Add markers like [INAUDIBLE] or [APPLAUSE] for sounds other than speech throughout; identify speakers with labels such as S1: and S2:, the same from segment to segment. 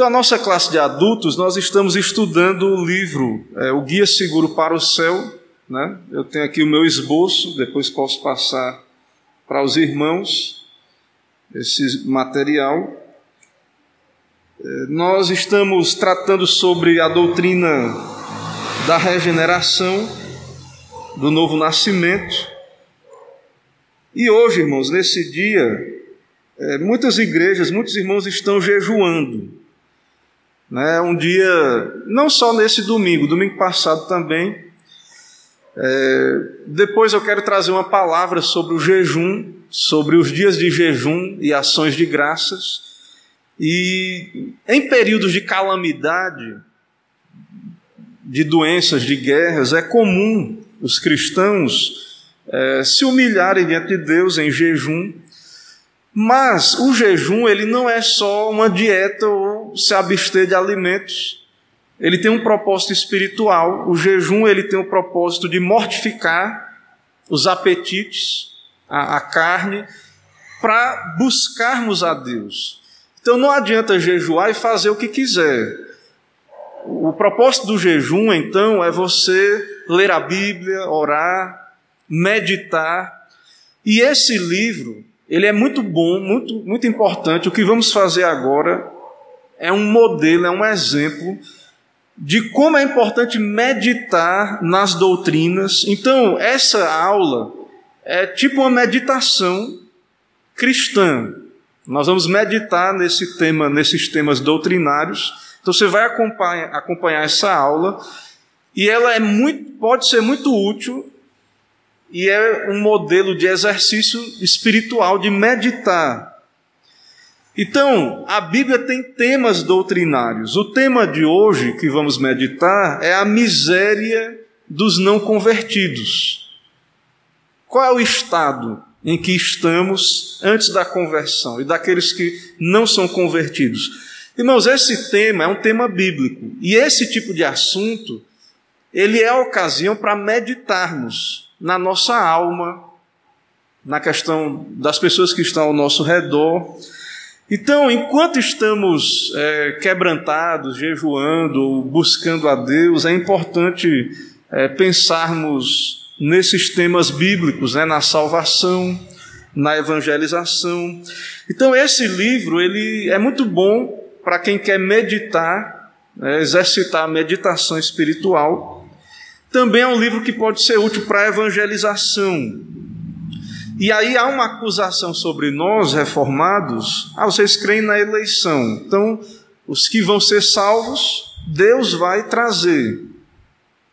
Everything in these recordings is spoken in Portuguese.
S1: Então, a nossa classe de adultos, nós estamos estudando o livro, é, O Guia Seguro para o Céu. Né? Eu tenho aqui o meu esboço, depois posso passar para os irmãos esse material. É, nós estamos tratando sobre a doutrina da regeneração, do novo nascimento. E hoje, irmãos, nesse dia, é, muitas igrejas, muitos irmãos estão jejuando. Né? Um dia, não só nesse domingo, domingo passado também. É, depois eu quero trazer uma palavra sobre o jejum, sobre os dias de jejum e ações de graças. E em períodos de calamidade, de doenças, de guerras, é comum os cristãos é, se humilharem diante de Deus em jejum mas o jejum ele não é só uma dieta ou se abster de alimentos. Ele tem um propósito espiritual. O jejum ele tem o propósito de mortificar os apetites, a, a carne, para buscarmos a Deus. Então não adianta jejuar e fazer o que quiser. O propósito do jejum, então, é você ler a Bíblia, orar, meditar. E esse livro, ele é muito bom, muito, muito importante. O que vamos fazer agora é um modelo, é um exemplo de como é importante meditar nas doutrinas. Então, essa aula é tipo uma meditação cristã. Nós vamos meditar nesse tema, nesses temas doutrinários. Então, você vai acompanhar, acompanhar essa aula e ela é muito, pode ser muito útil e é um modelo de exercício espiritual, de meditar. Então, a Bíblia tem temas doutrinários. O tema de hoje que vamos meditar é a miséria dos não convertidos. Qual é o estado em que estamos antes da conversão e daqueles que não são convertidos? Irmãos, esse tema é um tema bíblico e esse tipo de assunto ele é a ocasião para meditarmos na nossa alma, na questão das pessoas que estão ao nosso redor. Então, enquanto estamos é, quebrantados, jejuando, buscando a Deus, é importante é, pensarmos nesses temas bíblicos, né, na salvação, na evangelização. Então, esse livro ele é muito bom para quem quer meditar, é, exercitar a meditação espiritual. Também é um livro que pode ser útil para a evangelização. E aí há uma acusação sobre nós, reformados. Ah, vocês creem na eleição. Então, os que vão ser salvos, Deus vai trazer.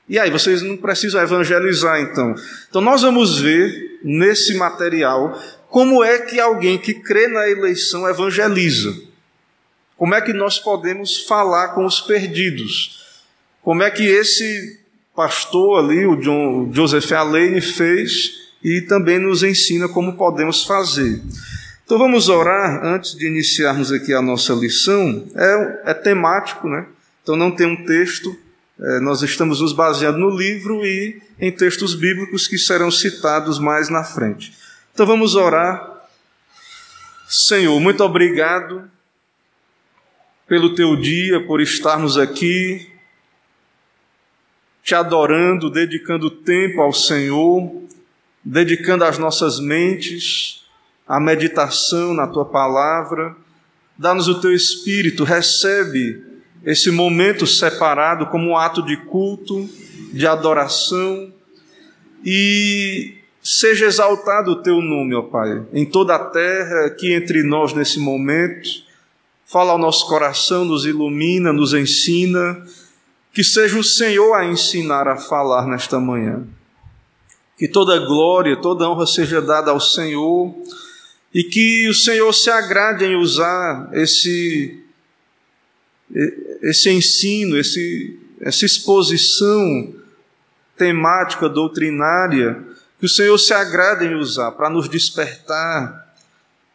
S1: E aí, vocês não precisam evangelizar, então. Então, nós vamos ver nesse material como é que alguém que crê na eleição evangeliza. Como é que nós podemos falar com os perdidos? Como é que esse pastor ali, o John, Joseph Alane, fez e também nos ensina como podemos fazer. Então vamos orar antes de iniciarmos aqui a nossa lição. É, é temático, né? Então não tem um texto. É, nós estamos nos baseando no livro e em textos bíblicos que serão citados mais na frente. Então vamos orar. Senhor, muito obrigado pelo teu dia, por estarmos aqui te adorando, dedicando tempo ao Senhor, dedicando as nossas mentes à meditação na tua palavra. Dá-nos o teu espírito, recebe esse momento separado como um ato de culto, de adoração e seja exaltado o teu nome, ó Pai, em toda a terra, aqui entre nós nesse momento. Fala ao nosso coração, nos ilumina, nos ensina que seja o Senhor a ensinar a falar nesta manhã. Que toda glória, toda honra seja dada ao Senhor. E que o Senhor se agrade em usar esse, esse ensino, esse, essa exposição temática, doutrinária, que o Senhor se agrade em usar para nos despertar,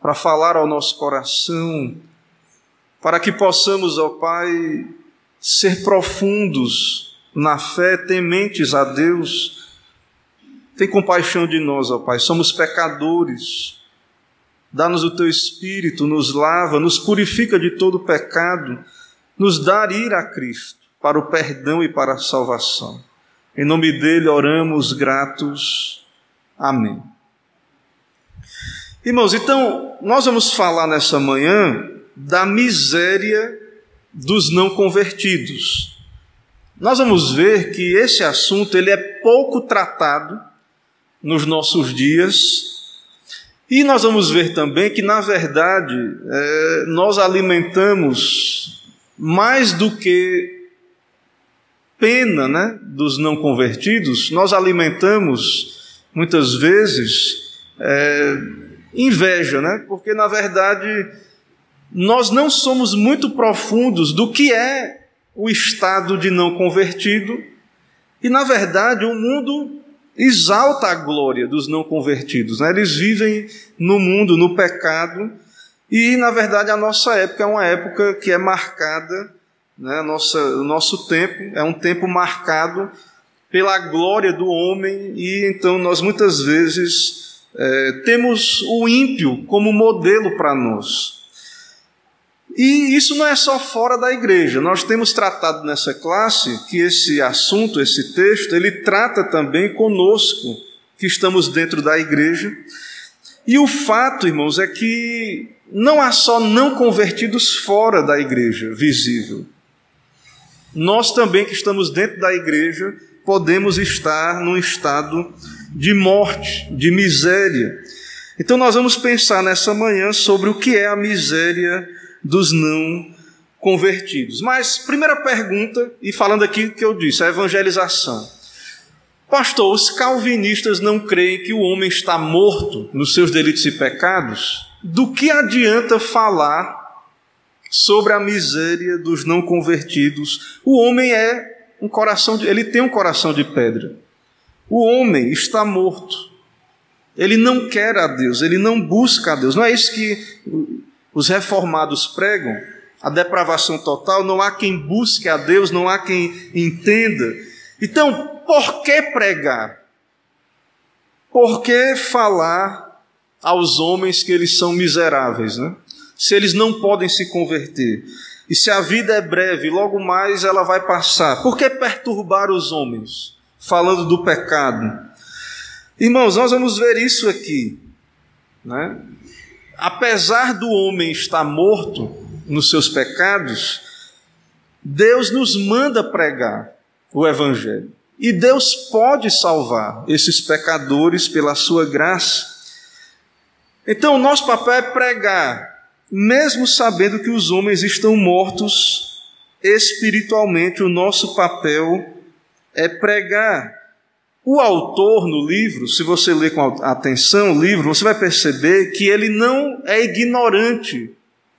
S1: para falar ao nosso coração, para que possamos, ó Pai, ser profundos na fé, tementes a Deus. Tem compaixão de nós, ó Pai, somos pecadores. Dá-nos o teu espírito, nos lava, nos purifica de todo pecado nos dar ir a Cristo para o perdão e para a salvação. Em nome dele oramos gratos. Amém. Irmãos, então nós vamos falar nessa manhã da miséria dos não convertidos. Nós vamos ver que esse assunto ele é pouco tratado nos nossos dias e nós vamos ver também que, na verdade, é, nós alimentamos mais do que pena né, dos não convertidos, nós alimentamos muitas vezes é, inveja, né? porque na verdade nós não somos muito profundos do que é o estado de não convertido, e na verdade o mundo exalta a glória dos não convertidos. Né? Eles vivem no mundo, no pecado, e na verdade a nossa época é uma época que é marcada, né? nossa, o nosso tempo é um tempo marcado pela glória do homem, e então nós muitas vezes é, temos o ímpio como modelo para nós. E isso não é só fora da igreja. Nós temos tratado nessa classe que esse assunto, esse texto, ele trata também conosco, que estamos dentro da igreja. E o fato, irmãos, é que não há só não convertidos fora da igreja visível. Nós também que estamos dentro da igreja podemos estar num estado de morte, de miséria. Então nós vamos pensar nessa manhã sobre o que é a miséria dos não convertidos. Mas, primeira pergunta, e falando aqui que eu disse, a evangelização. Pastor, os calvinistas não creem que o homem está morto nos seus delitos e pecados? Do que adianta falar sobre a miséria dos não convertidos? O homem é um coração de, ele tem um coração de pedra. O homem está morto. Ele não quer a Deus, ele não busca a Deus. Não é isso que os reformados pregam a depravação total, não há quem busque a Deus, não há quem entenda. Então, por que pregar? Por que falar aos homens que eles são miseráveis, né? Se eles não podem se converter. E se a vida é breve, logo mais ela vai passar. Por que perturbar os homens? Falando do pecado. Irmãos, nós vamos ver isso aqui. Né? Apesar do homem estar morto nos seus pecados, Deus nos manda pregar o Evangelho. E Deus pode salvar esses pecadores pela sua graça. Então, o nosso papel é pregar, mesmo sabendo que os homens estão mortos espiritualmente, o nosso papel é pregar. O autor no livro, se você ler com atenção o livro, você vai perceber que ele não é ignorante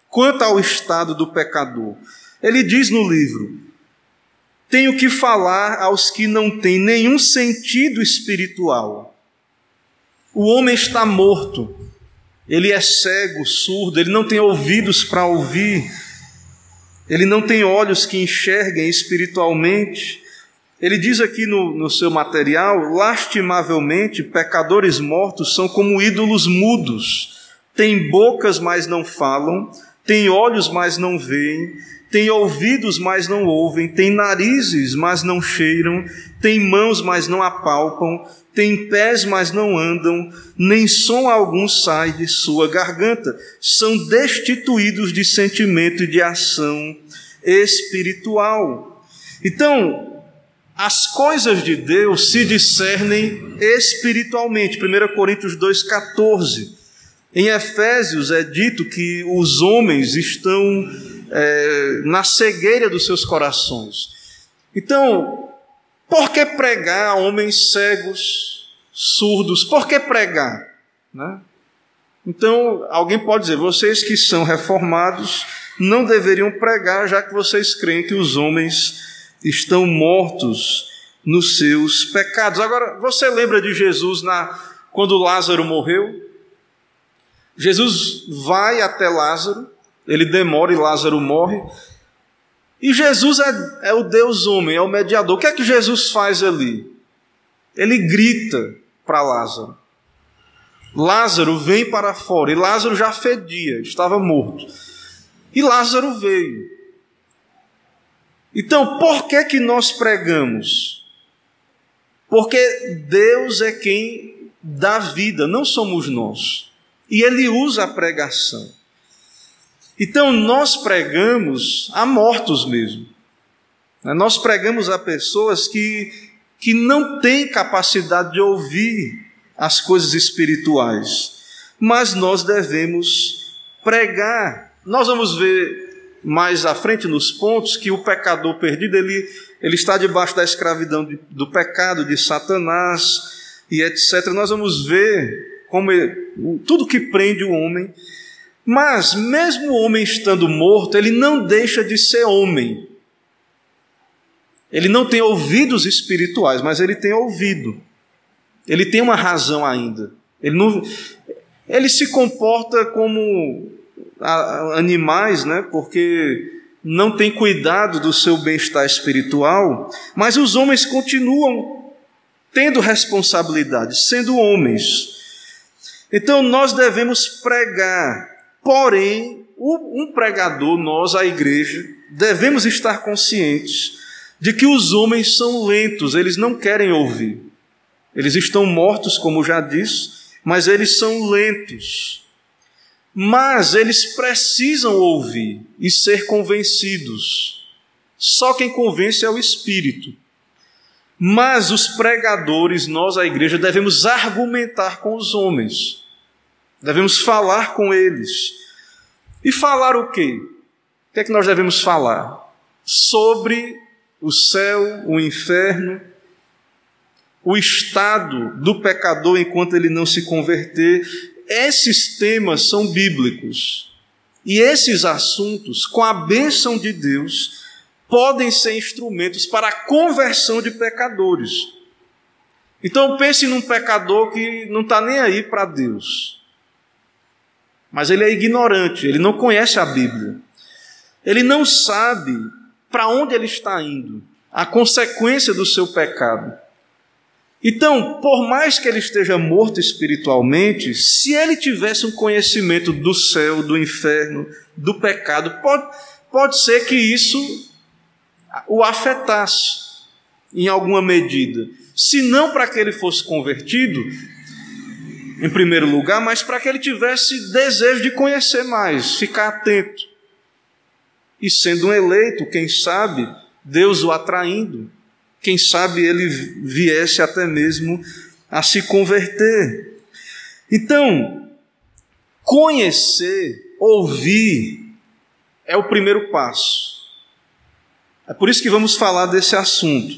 S1: quanto ao estado do pecador. Ele diz no livro: Tenho que falar aos que não têm nenhum sentido espiritual. O homem está morto, ele é cego, surdo, ele não tem ouvidos para ouvir, ele não tem olhos que enxerguem espiritualmente. Ele diz aqui no, no seu material: lastimavelmente, pecadores mortos são como ídolos mudos, têm bocas, mas não falam, têm olhos, mas não veem, têm ouvidos, mas não ouvem, têm narizes, mas não cheiram, têm mãos, mas não apalpam, têm pés, mas não andam, nem som algum sai de sua garganta, são destituídos de sentimento e de ação espiritual. Então, as coisas de Deus se discernem espiritualmente. 1 Coríntios 2,14. Em Efésios é dito que os homens estão é, na cegueira dos seus corações. Então, por que pregar a homens cegos, surdos? Por que pregar? Né? Então, alguém pode dizer, vocês que são reformados não deveriam pregar, já que vocês creem que os homens estão mortos nos seus pecados. Agora, você lembra de Jesus na quando Lázaro morreu? Jesus vai até Lázaro, ele demora e Lázaro morre. E Jesus é, é o Deus homem, é o mediador. O que é que Jesus faz ali? Ele grita para Lázaro. Lázaro vem para fora. E Lázaro já fedia, estava morto. E Lázaro veio. Então, por que que nós pregamos? Porque Deus é quem dá vida, não somos nós. E Ele usa a pregação. Então, nós pregamos a mortos mesmo. Nós pregamos a pessoas que, que não têm capacidade de ouvir as coisas espirituais, mas nós devemos pregar. Nós vamos ver mais à frente nos pontos que o pecador perdido ele, ele está debaixo da escravidão de, do pecado de Satanás e etc. Nós vamos ver como ele, tudo que prende o homem. Mas mesmo o homem estando morto, ele não deixa de ser homem. Ele não tem ouvidos espirituais, mas ele tem ouvido. Ele tem uma razão ainda. Ele, não, ele se comporta como animais, né? porque não tem cuidado do seu bem-estar espiritual, mas os homens continuam tendo responsabilidade, sendo homens. Então nós devemos pregar, porém, um pregador, nós, a igreja, devemos estar conscientes de que os homens são lentos, eles não querem ouvir. Eles estão mortos, como já disse, mas eles são lentos. Mas eles precisam ouvir e ser convencidos. Só quem convence é o Espírito. Mas os pregadores, nós, a igreja, devemos argumentar com os homens. Devemos falar com eles. E falar o quê? O que é que nós devemos falar? Sobre o céu, o inferno, o estado do pecador enquanto ele não se converter. Esses temas são bíblicos. E esses assuntos, com a bênção de Deus, podem ser instrumentos para a conversão de pecadores. Então pense num pecador que não está nem aí para Deus. Mas ele é ignorante, ele não conhece a Bíblia. Ele não sabe para onde ele está indo, a consequência do seu pecado. Então, por mais que ele esteja morto espiritualmente, se ele tivesse um conhecimento do céu, do inferno, do pecado, pode, pode ser que isso o afetasse em alguma medida. Se não para que ele fosse convertido, em primeiro lugar, mas para que ele tivesse desejo de conhecer mais, ficar atento. E sendo um eleito, quem sabe, Deus o atraindo, quem sabe ele viesse até mesmo a se converter. Então, conhecer, ouvir, é o primeiro passo. É por isso que vamos falar desse assunto,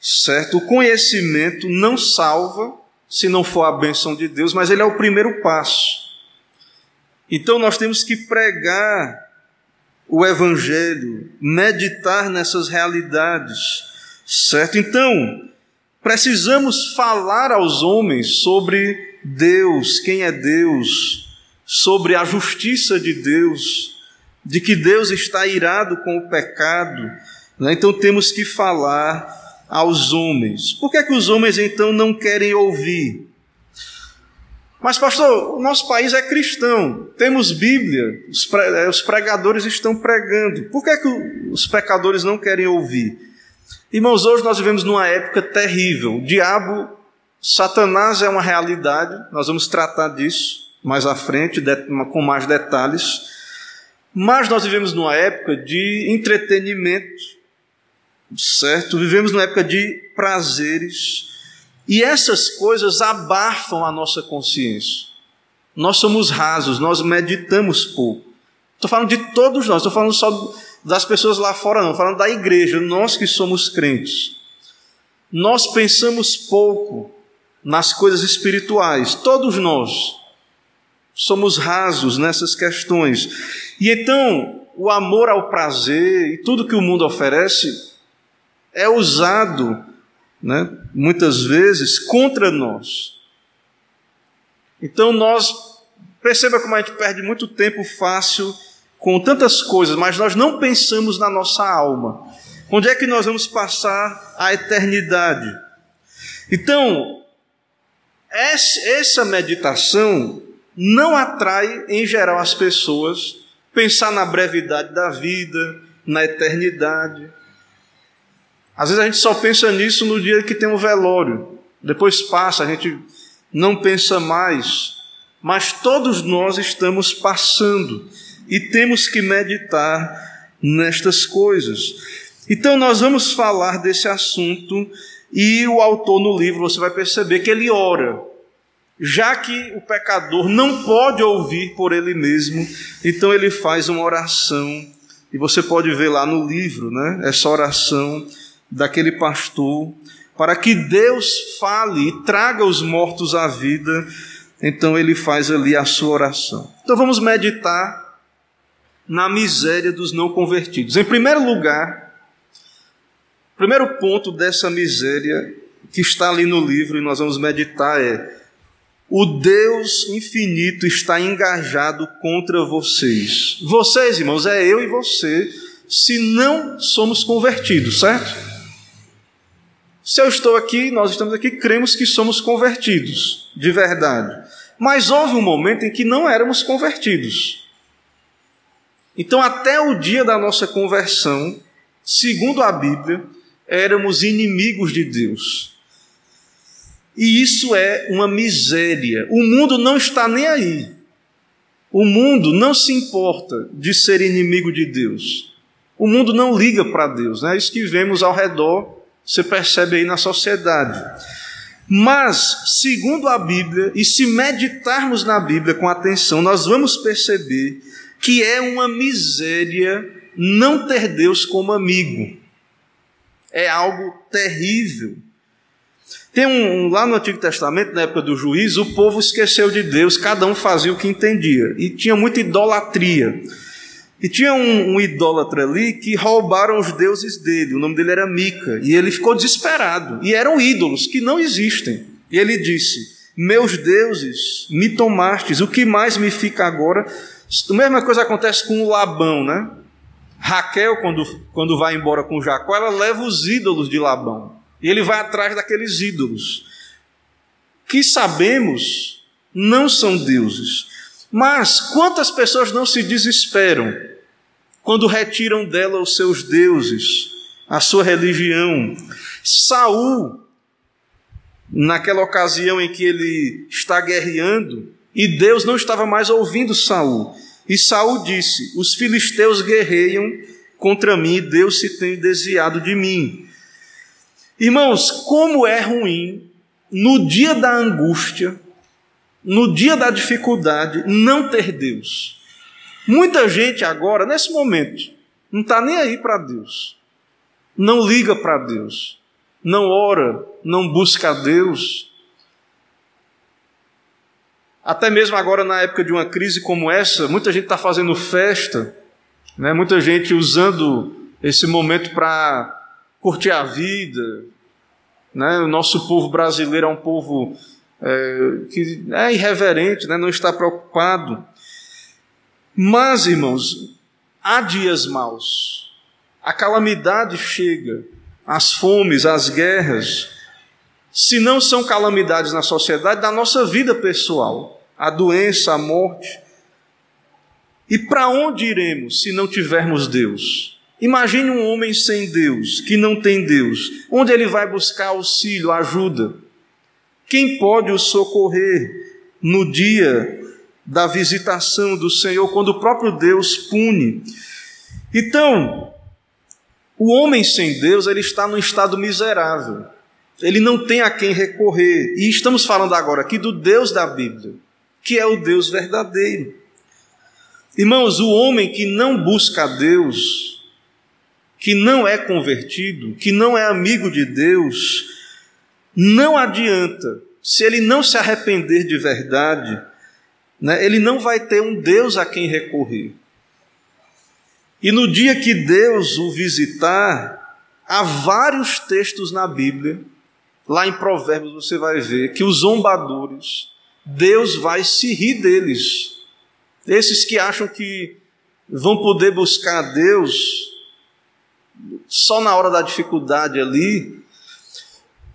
S1: certo? O conhecimento não salva se não for a bênção de Deus, mas ele é o primeiro passo. Então nós temos que pregar o Evangelho, meditar nessas realidades, certo? Então, precisamos falar aos homens sobre Deus, quem é Deus, sobre a justiça de Deus, de que Deus está irado com o pecado. Né? Então, temos que falar aos homens. Por que, é que os homens então não querem ouvir? Mas, pastor, o nosso país é cristão, temos Bíblia, eh, os pregadores estão pregando. Por que, é que os pecadores não querem ouvir? Irmãos, hoje nós vivemos numa época terrível. O diabo, Satanás é uma realidade, nós vamos tratar disso mais à frente, com mais detalhes. Mas nós vivemos numa época de entretenimento, certo? Vivemos numa época de prazeres e essas coisas abafam a nossa consciência. Nós somos rasos, nós meditamos pouco. Estou falando de todos nós, estou falando só das pessoas lá fora, não, falando da igreja, nós que somos crentes. Nós pensamos pouco nas coisas espirituais, todos nós somos rasos nessas questões. E então, o amor ao prazer e tudo que o mundo oferece é usado né, muitas vezes contra nós. Então nós, perceba como a gente perde muito tempo fácil com tantas coisas, mas nós não pensamos na nossa alma. Onde é que nós vamos passar a eternidade? Então, essa meditação não atrai, em geral, as pessoas pensar na brevidade da vida, na eternidade. Às vezes a gente só pensa nisso no dia que tem um velório. Depois passa, a gente não pensa mais. Mas todos nós estamos passando e temos que meditar nestas coisas. Então nós vamos falar desse assunto e o autor no livro, você vai perceber que ele ora. Já que o pecador não pode ouvir por ele mesmo, então ele faz uma oração. E você pode ver lá no livro, né? Essa oração daquele pastor para que Deus fale e traga os mortos à vida. Então ele faz ali a sua oração. Então vamos meditar na miséria dos não convertidos. Em primeiro lugar, Primeiro ponto dessa miséria que está ali no livro e nós vamos meditar é: o Deus infinito está engajado contra vocês. Vocês, irmãos, é eu e você, se não somos convertidos, certo? Se eu estou aqui, nós estamos aqui, cremos que somos convertidos, de verdade. Mas houve um momento em que não éramos convertidos. Então, até o dia da nossa conversão, segundo a Bíblia, éramos inimigos de Deus. E isso é uma miséria. O mundo não está nem aí. O mundo não se importa de ser inimigo de Deus. O mundo não liga para Deus, né? Isso que vemos ao redor, você percebe aí na sociedade. Mas, segundo a Bíblia, e se meditarmos na Bíblia com atenção, nós vamos perceber que é uma miséria não ter Deus como amigo é algo terrível. Tem um, lá no Antigo Testamento, na época do juiz, o povo esqueceu de Deus, cada um fazia o que entendia, e tinha muita idolatria. E tinha um, um idólatra ali que roubaram os deuses dele, o nome dele era Mica, e ele ficou desesperado. E eram ídolos que não existem. E ele disse: Meus deuses, me tomastes, o que mais me fica agora? A mesma coisa acontece com o Labão, né? Raquel, quando, quando vai embora com Jacó, ela leva os ídolos de Labão. E ele vai atrás daqueles ídolos. Que sabemos não são deuses. Mas quantas pessoas não se desesperam quando retiram dela os seus deuses, a sua religião? Saul, naquela ocasião em que ele está guerreando, e Deus não estava mais ouvindo Saul. E Saul disse: Os filisteus guerreiam contra mim, e Deus se tem desviado de mim. Irmãos, como é ruim no dia da angústia, no dia da dificuldade, não ter Deus. Muita gente agora, nesse momento, não está nem aí para Deus, não liga para Deus, não ora, não busca Deus, até mesmo agora, na época de uma crise como essa, muita gente está fazendo festa, né? muita gente usando esse momento para curtir a vida. Né? O nosso povo brasileiro é um povo é, que é irreverente, né? não está preocupado. Mas, irmãos, há dias maus, a calamidade chega, as fomes, as guerras, se não são calamidades na sociedade, da nossa vida pessoal, a doença, a morte. E para onde iremos se não tivermos Deus? Imagine um homem sem Deus, que não tem Deus. Onde ele vai buscar auxílio, ajuda? Quem pode o socorrer no dia da visitação do Senhor, quando o próprio Deus pune? Então, o homem sem Deus, ele está num estado miserável ele não tem a quem recorrer. E estamos falando agora aqui do Deus da Bíblia, que é o Deus verdadeiro. Irmãos, o homem que não busca a Deus, que não é convertido, que não é amigo de Deus, não adianta, se ele não se arrepender de verdade, né, ele não vai ter um Deus a quem recorrer. E no dia que Deus o visitar, há vários textos na Bíblia Lá em Provérbios você vai ver que os zombadores, Deus vai se rir deles. Esses que acham que vão poder buscar a Deus só na hora da dificuldade ali.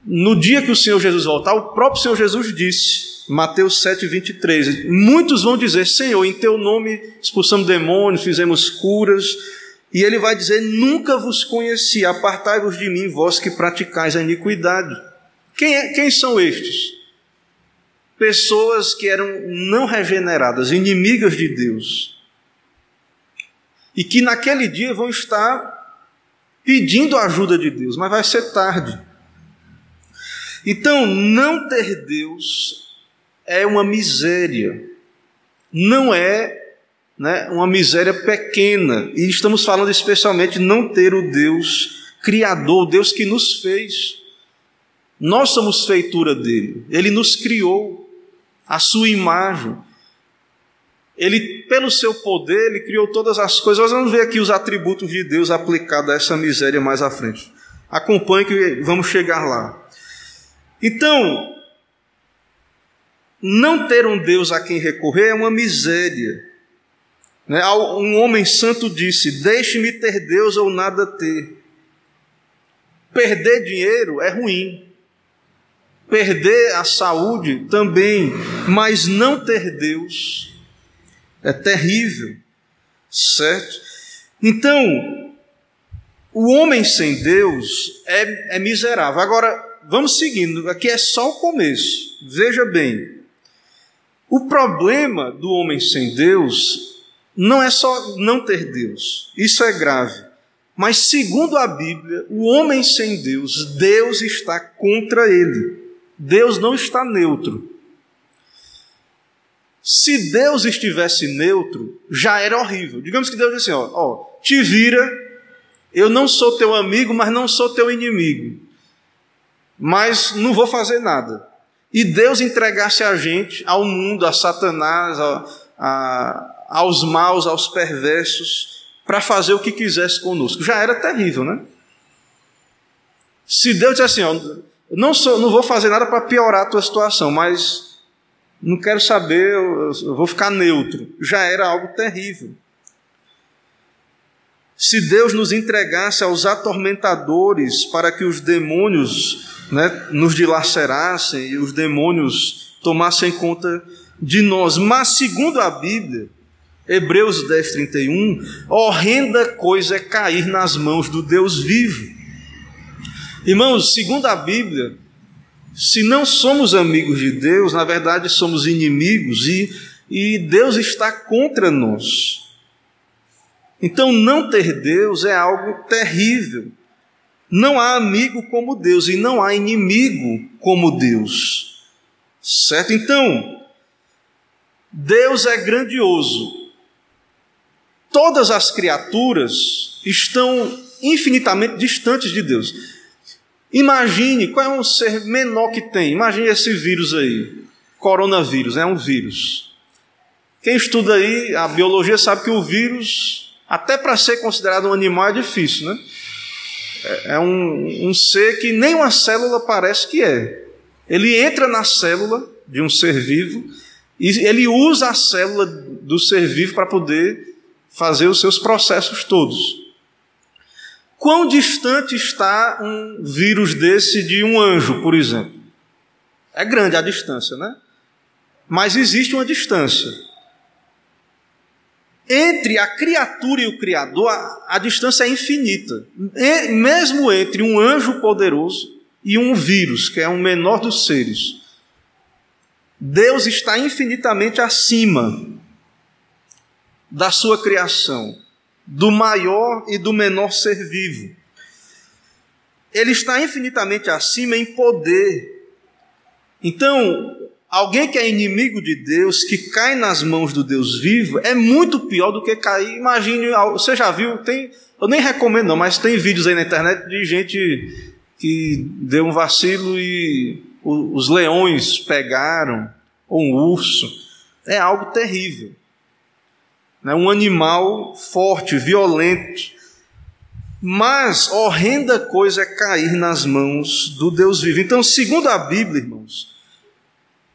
S1: No dia que o Senhor Jesus voltar, o próprio Senhor Jesus disse, Mateus 7, 23, muitos vão dizer, Senhor, em teu nome expulsamos demônios, fizemos curas, E ele vai dizer: Nunca vos conheci, apartai-vos de mim, vós que praticais a iniquidade. Quem, é, quem são estes? Pessoas que eram não regeneradas, inimigas de Deus, e que naquele dia vão estar pedindo a ajuda de Deus, mas vai ser tarde. Então, não ter Deus é uma miséria, não é né, uma miséria pequena, e estamos falando especialmente não ter o Deus Criador, o Deus que nos fez. Nós somos feitura dele, ele nos criou, a sua imagem. Ele, pelo seu poder, ele criou todas as coisas. Nós vamos ver aqui os atributos de Deus aplicados a essa miséria mais à frente. Acompanhe que vamos chegar lá. Então, não ter um Deus a quem recorrer é uma miséria. Né? Um homem santo disse: Deixe-me ter Deus ou nada ter. Perder dinheiro é ruim. Perder a saúde também, mas não ter Deus é terrível, certo? Então, o homem sem Deus é, é miserável. Agora, vamos seguindo, aqui é só o começo. Veja bem, o problema do homem sem Deus não é só não ter Deus, isso é grave. Mas, segundo a Bíblia, o homem sem Deus, Deus está contra ele. Deus não está neutro. Se Deus estivesse neutro, já era horrível. Digamos que Deus assim: ó, ó, te vira, eu não sou teu amigo, mas não sou teu inimigo. Mas não vou fazer nada. E Deus entregasse a gente ao mundo, a Satanás, a, a, aos maus, aos perversos, para fazer o que quisesse conosco. Já era terrível, né? Se Deus dissesse assim, ó, não, sou, não vou fazer nada para piorar a tua situação, mas não quero saber, eu, eu vou ficar neutro. Já era algo terrível. Se Deus nos entregasse aos atormentadores para que os demônios né, nos dilacerassem e os demônios tomassem conta de nós. Mas, segundo a Bíblia, Hebreus 10, 31, horrenda coisa é cair nas mãos do Deus vivo. Irmãos, segundo a Bíblia, se não somos amigos de Deus, na verdade somos inimigos e, e Deus está contra nós. Então, não ter Deus é algo terrível. Não há amigo como Deus e não há inimigo como Deus. Certo? Então, Deus é grandioso. Todas as criaturas estão infinitamente distantes de Deus. Imagine qual é um ser menor que tem. Imagine esse vírus aí. Coronavírus, é um vírus. Quem estuda aí a biologia sabe que o vírus, até para ser considerado um animal, é difícil, né? É, é um, um ser que nem uma célula parece que é. Ele entra na célula de um ser vivo e ele usa a célula do ser vivo para poder fazer os seus processos todos. Quão distante está um vírus desse de um anjo, por exemplo? É grande a distância, né? Mas existe uma distância. Entre a criatura e o Criador, a, a distância é infinita. E, mesmo entre um anjo poderoso e um vírus, que é o menor dos seres. Deus está infinitamente acima da sua criação do maior e do menor ser vivo. Ele está infinitamente acima em poder. Então, alguém que é inimigo de Deus, que cai nas mãos do Deus vivo, é muito pior do que cair. Imagine, você já viu, tem, eu nem recomendo não, mas tem vídeos aí na internet de gente que deu um vacilo e os leões pegaram, ou um urso. É algo terrível né, um animal forte, violento. Mas horrenda coisa é cair nas mãos do Deus vivo. Então, segundo a Bíblia, irmãos,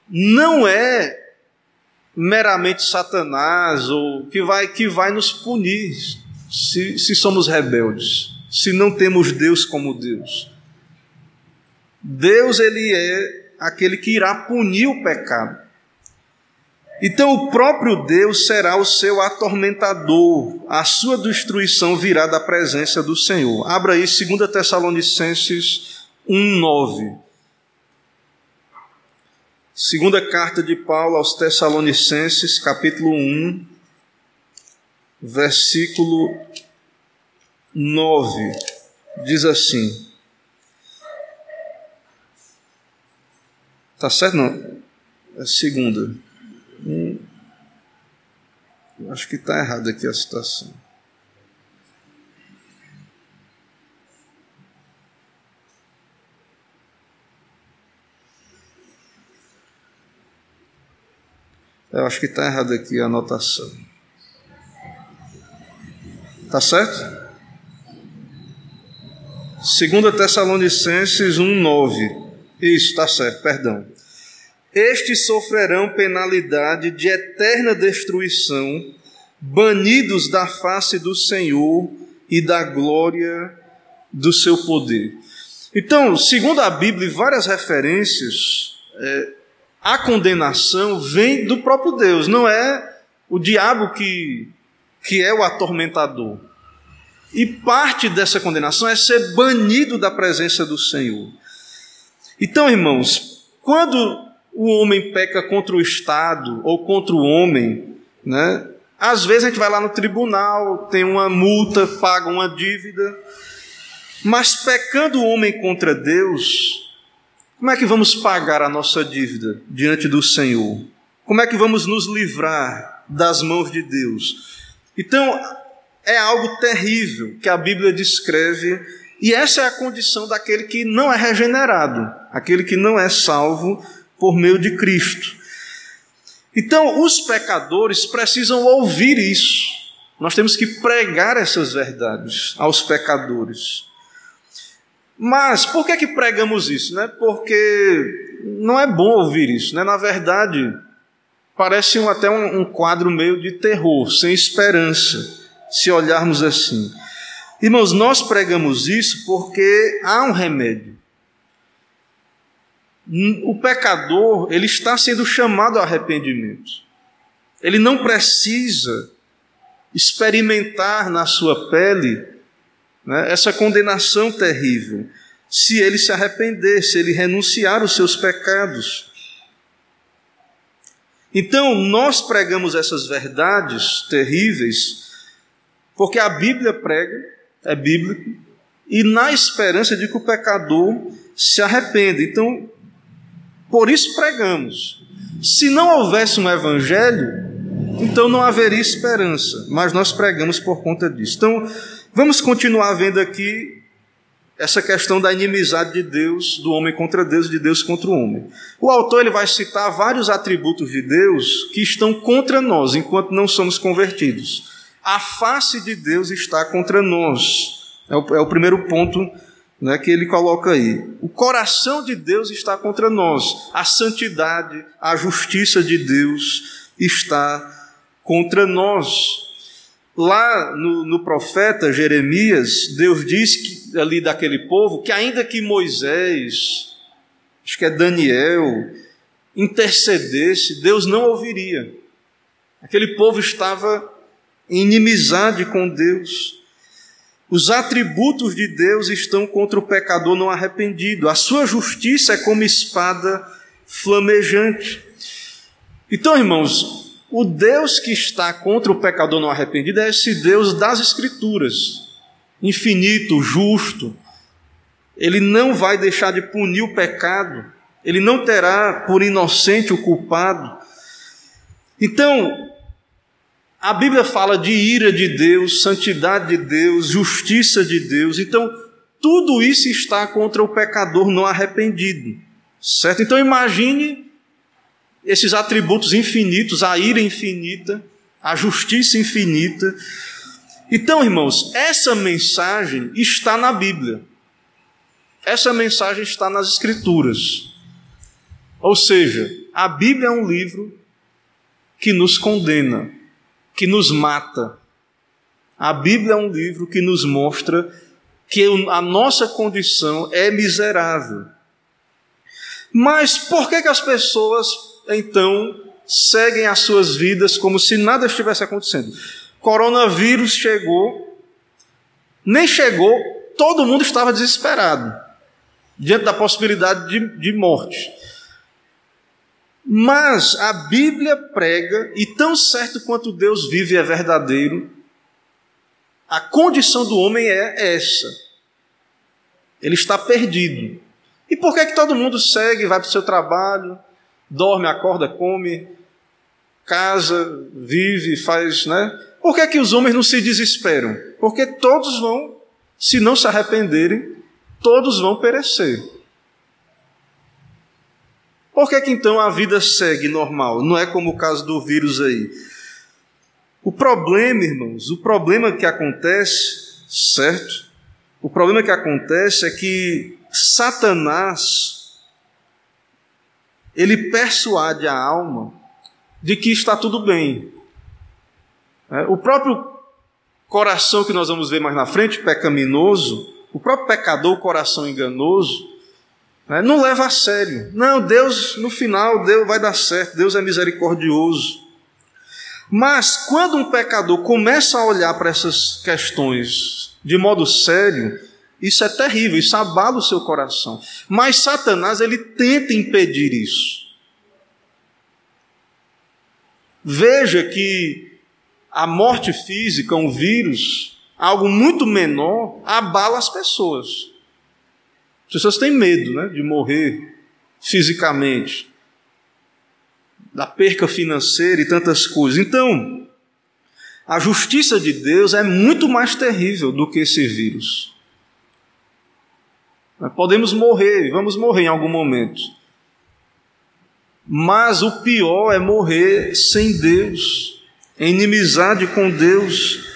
S1: não é meramente Satanás ou que vai que vai nos punir se, se somos rebeldes, se não temos Deus como Deus. Deus ele é aquele que irá punir o pecado. Então o próprio Deus será o seu atormentador, a sua destruição virá da presença do Senhor. Abra aí 2 Tessalonicenses 1,9. Segunda carta de Paulo aos Tessalonicenses, capítulo 1, versículo 9. Diz assim: Tá certo? Não. É segunda. Acho que está errado aqui a situação. Eu acho que está errado aqui a anotação. Tá certo? Segunda Tessalonicenses 1:9. Isso, está certo, perdão. Estes sofrerão penalidade de eterna destruição, banidos da face do Senhor e da glória do seu poder. Então, segundo a Bíblia e várias referências, é, a condenação vem do próprio Deus, não é o diabo que, que é o atormentador. E parte dessa condenação é ser banido da presença do Senhor. Então, irmãos, quando o homem peca contra o Estado ou contra o homem, né? Às vezes a gente vai lá no tribunal, tem uma multa, paga uma dívida, mas pecando o homem contra Deus, como é que vamos pagar a nossa dívida diante do Senhor? Como é que vamos nos livrar das mãos de Deus? Então, é algo terrível que a Bíblia descreve, e essa é a condição daquele que não é regenerado, aquele que não é salvo por meio de Cristo. Então, os pecadores precisam ouvir isso. Nós temos que pregar essas verdades aos pecadores. Mas por que que pregamos isso, né? Porque não é bom ouvir isso, né? Na verdade, parece um, até um, um quadro meio de terror, sem esperança, se olharmos assim. Irmãos, nós pregamos isso porque há um remédio. O pecador, ele está sendo chamado ao arrependimento. Ele não precisa experimentar na sua pele né, essa condenação terrível, se ele se arrepender, se ele renunciar os seus pecados. Então, nós pregamos essas verdades terríveis, porque a Bíblia prega, é bíblico, e na esperança de que o pecador se arrependa. Então, por isso pregamos. Se não houvesse um evangelho, então não haveria esperança, mas nós pregamos por conta disso. Então, vamos continuar vendo aqui essa questão da inimizade de Deus, do homem contra Deus, de Deus contra o homem. O autor ele vai citar vários atributos de Deus que estão contra nós enquanto não somos convertidos. A face de Deus está contra nós. É o, é o primeiro ponto né, que ele coloca aí. O coração de Deus está contra nós, a santidade, a justiça de Deus está contra nós. Lá no, no profeta Jeremias, Deus diz que, ali daquele povo que, ainda que Moisés, acho que é Daniel, intercedesse, Deus não ouviria. Aquele povo estava em inimizade com Deus. Os atributos de Deus estão contra o pecador não arrependido. A sua justiça é como espada flamejante. Então, irmãos, o Deus que está contra o pecador não arrependido é esse Deus das Escrituras, infinito, justo. Ele não vai deixar de punir o pecado, ele não terá por inocente o culpado. Então, a Bíblia fala de ira de Deus, santidade de Deus, justiça de Deus. Então, tudo isso está contra o pecador não arrependido. Certo? Então, imagine esses atributos infinitos, a ira infinita, a justiça infinita. Então, irmãos, essa mensagem está na Bíblia. Essa mensagem está nas Escrituras. Ou seja, a Bíblia é um livro que nos condena que nos mata. A Bíblia é um livro que nos mostra que a nossa condição é miserável. Mas por que, que as pessoas então seguem as suas vidas como se nada estivesse acontecendo. Coronavírus chegou, nem chegou, todo mundo estava desesperado diante da possibilidade de, de morte. Mas a Bíblia prega, e tão certo quanto Deus vive é verdadeiro, a condição do homem é essa. Ele está perdido. E por que, que todo mundo segue, vai para o seu trabalho, dorme, acorda, come, casa, vive, faz, né? Por que, que os homens não se desesperam? Porque todos vão, se não se arrependerem, todos vão perecer. Por que, que então a vida segue normal? Não é como o caso do vírus aí. O problema, irmãos, o problema que acontece, certo? O problema que acontece é que Satanás ele persuade a alma de que está tudo bem. É, o próprio coração que nós vamos ver mais na frente, pecaminoso, o próprio pecador, o coração enganoso, não leva a sério. Não, Deus, no final, Deus vai dar certo, Deus é misericordioso. Mas quando um pecador começa a olhar para essas questões de modo sério, isso é terrível, isso abala o seu coração. Mas Satanás, ele tenta impedir isso. Veja que a morte física, um vírus, algo muito menor, abala as pessoas. As pessoas têm medo né, de morrer fisicamente, da perca financeira e tantas coisas. Então, a justiça de Deus é muito mais terrível do que esse vírus. Podemos morrer, vamos morrer em algum momento. Mas o pior é morrer sem Deus, em inimizade com Deus.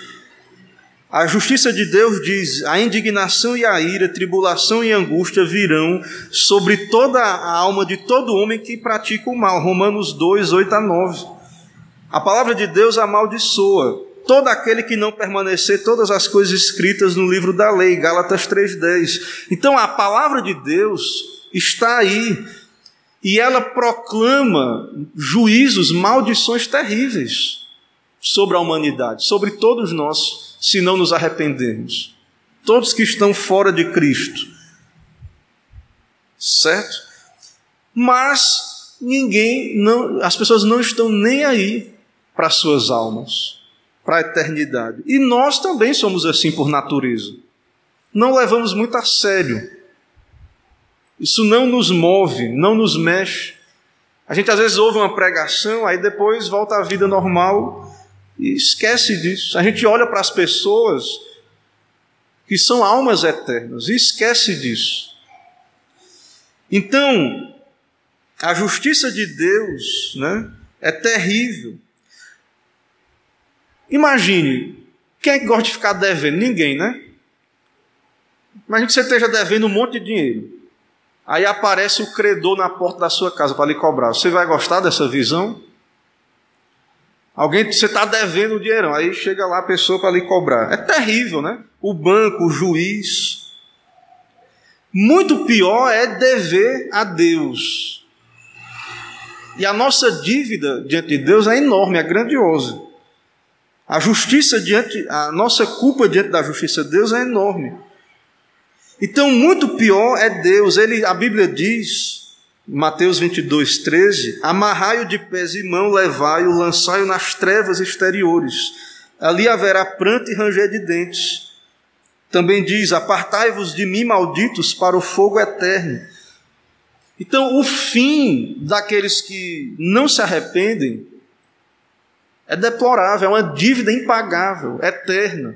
S1: A justiça de Deus diz: a indignação e a ira, tribulação e angústia virão sobre toda a alma de todo homem que pratica o mal. Romanos 2, 8 a 9. A palavra de Deus amaldiçoa todo aquele que não permanecer todas as coisas escritas no livro da lei, Gálatas 3:10. Então a palavra de Deus está aí e ela proclama juízos, maldições terríveis sobre a humanidade, sobre todos nós se não nos arrependermos. Todos que estão fora de Cristo. Certo? Mas ninguém, não, as pessoas não estão nem aí para suas almas, para a eternidade. E nós também somos assim por natureza. Não levamos muito a sério. Isso não nos move, não nos mexe. A gente às vezes ouve uma pregação, aí depois volta à vida normal e esquece disso. A gente olha para as pessoas que são almas eternas e esquece disso. Então, a justiça de Deus né, é terrível. Imagine, quem é que gosta de ficar devendo? Ninguém, né? Imagine que você esteja devendo um monte de dinheiro. Aí aparece o credor na porta da sua casa para lhe cobrar. Você vai gostar dessa visão? Alguém, você está devendo o dinheiro, aí chega lá a pessoa para lhe cobrar. É terrível, né? O banco, o juiz. Muito pior é dever a Deus. E a nossa dívida diante de Deus é enorme, é grandiosa. A justiça diante, a nossa culpa diante da justiça de Deus é enorme. Então, muito pior é Deus. Ele, a Bíblia diz Mateus 22, 13: Amarrai-o de pés e mão, levai-o, lançai-o nas trevas exteriores. Ali haverá pranto e ranger de dentes. Também diz: Apartai-vos de mim, malditos, para o fogo eterno. Então, o fim daqueles que não se arrependem é deplorável, é uma dívida impagável, eterna.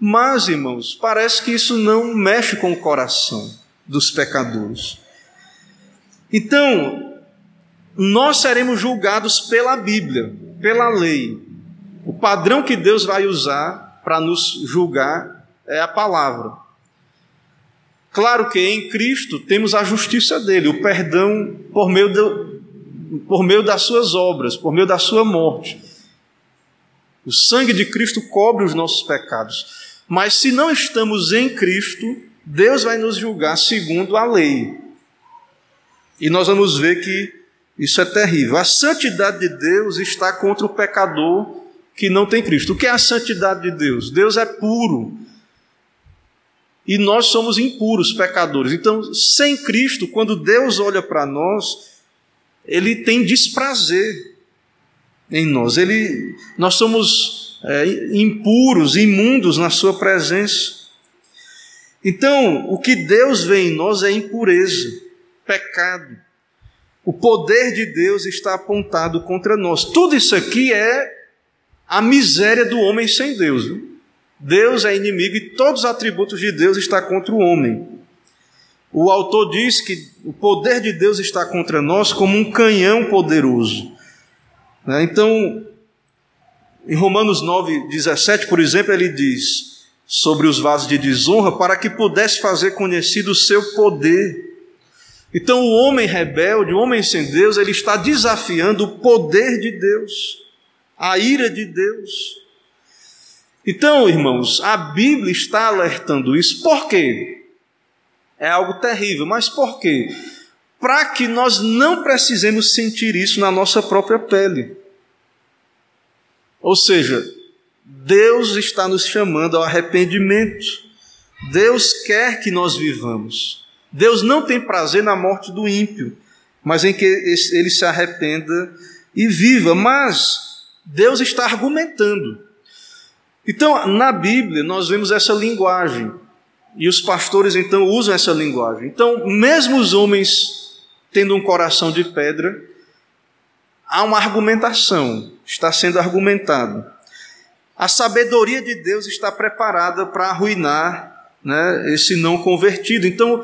S1: Mas, irmãos, parece que isso não mexe com o coração dos pecadores. Então, nós seremos julgados pela Bíblia, pela lei. O padrão que Deus vai usar para nos julgar é a palavra. Claro que em Cristo temos a justiça dele, o perdão por meio, de, por meio das suas obras, por meio da sua morte. O sangue de Cristo cobre os nossos pecados. Mas se não estamos em Cristo, Deus vai nos julgar segundo a lei. E nós vamos ver que Isso é terrível. A santidade de Deus está contra o pecador que não tem Cristo. O que é a santidade de Deus? Deus é puro. E nós somos impuros, pecadores. Então, sem Cristo, quando Deus olha para nós, ele tem desprazer em nós. Ele, nós somos é, impuros, imundos na sua presença. Então, o que Deus vê em nós é impureza, pecado. O poder de Deus está apontado contra nós. Tudo isso aqui é a miséria do homem sem Deus. Deus é inimigo e todos os atributos de Deus estão contra o homem. O autor diz que o poder de Deus está contra nós como um canhão poderoso. Né? Então, em Romanos 9, 17, por exemplo, ele diz sobre os vasos de desonra para que pudesse fazer conhecido o seu poder então, o homem rebelde, o homem sem Deus, ele está desafiando o poder de Deus, a ira de Deus. Então, irmãos, a Bíblia está alertando isso. Por quê? É algo terrível, mas por quê? Para que nós não precisemos sentir isso na nossa própria pele. Ou seja, Deus está nos chamando ao arrependimento. Deus quer que nós vivamos. Deus não tem prazer na morte do ímpio, mas em que ele se arrependa e viva. Mas Deus está argumentando. Então, na Bíblia, nós vemos essa linguagem. E os pastores então usam essa linguagem. Então, mesmo os homens tendo um coração de pedra, há uma argumentação, está sendo argumentado. A sabedoria de Deus está preparada para arruinar né, esse não convertido. Então,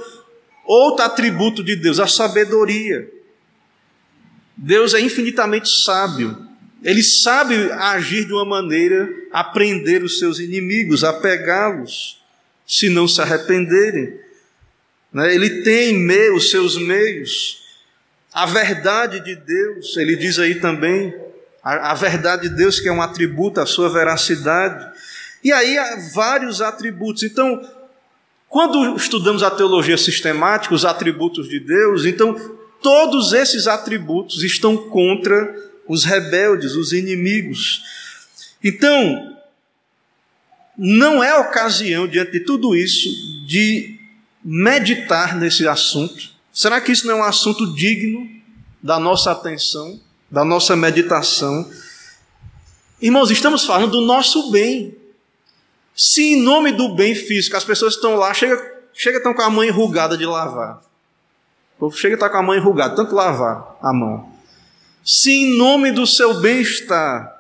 S1: Outro atributo de Deus, a sabedoria. Deus é infinitamente sábio. Ele sabe agir de uma maneira a prender os seus inimigos, a pegá-los, se não se arrependerem. Né? Ele tem os seus meios. A verdade de Deus, ele diz aí também, a, verdade de Deus que é um atributo, a sua veracidade. E aí há vários atributos. Então, quando estudamos a teologia sistemática, os atributos de Deus, então todos esses atributos estão contra os rebeldes, os inimigos. Então, não é ocasião, diante de tudo isso, de meditar nesse assunto. Será que isso não é um assunto digno da nossa atenção, da nossa meditação? Irmãos, estamos falando do nosso bem. Se em nome do bem físico as pessoas estão lá, chega, chega estão com a mão enrugada de lavar. Chega e está com a mão enrugada, tanto lavar a mão. Se em nome do seu bem-estar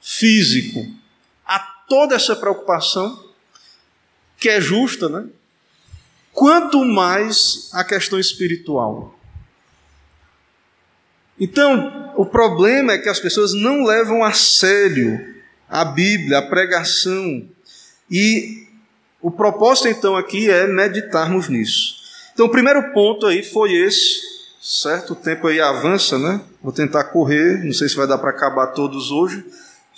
S1: físico há toda essa preocupação, que é justa, né? Quanto mais a questão espiritual. Então, o problema é que as pessoas não levam a sério a Bíblia, a pregação. E o propósito então aqui é meditarmos nisso. Então o primeiro ponto aí foi esse, certo? O tempo aí avança, né? Vou tentar correr, não sei se vai dar para acabar todos hoje,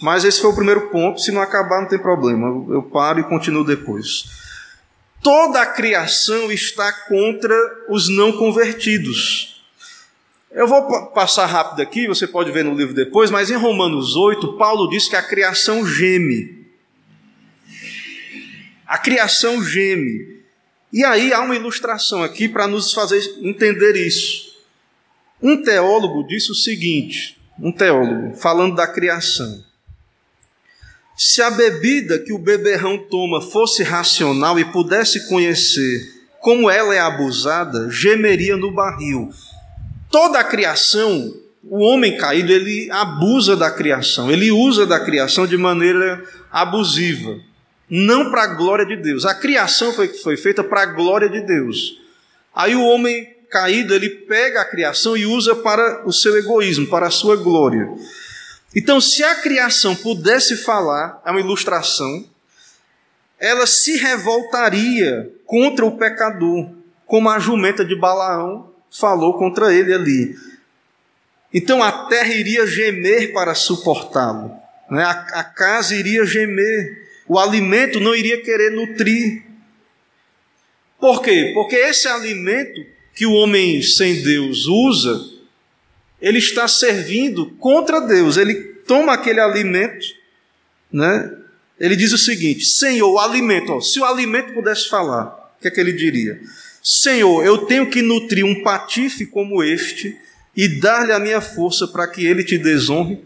S1: mas esse foi o primeiro ponto. Se não acabar, não tem problema, eu paro e continuo depois. Toda a criação está contra os não convertidos. Eu vou passar rápido aqui, você pode ver no livro depois, mas em Romanos 8, Paulo diz que a criação geme. A criação geme. E aí há uma ilustração aqui para nos fazer entender isso. Um teólogo disse o seguinte: um teólogo, falando da criação. Se a bebida que o beberrão toma fosse racional e pudesse conhecer como ela é abusada, gemeria no barril toda a criação, o homem caído, ele abusa da criação, ele usa da criação de maneira abusiva, não para a glória de Deus. A criação foi, foi feita para a glória de Deus. Aí o homem caído, ele pega a criação e usa para o seu egoísmo, para a sua glória. Então, se a criação pudesse falar, é uma ilustração, ela se revoltaria contra o pecador, como a jumenta de Balaão falou contra ele ali. Então a terra iria gemer para suportá-lo, né? a, a casa iria gemer, o alimento não iria querer nutrir. Por quê? Porque esse alimento que o homem sem Deus usa ele está servindo contra Deus. Ele toma aquele alimento, né? Ele diz o seguinte: Senhor, o alimento, ó, se o alimento pudesse falar, o que é que ele diria? Senhor, eu tenho que nutrir um patife como este e dar-lhe a minha força para que ele te desonre?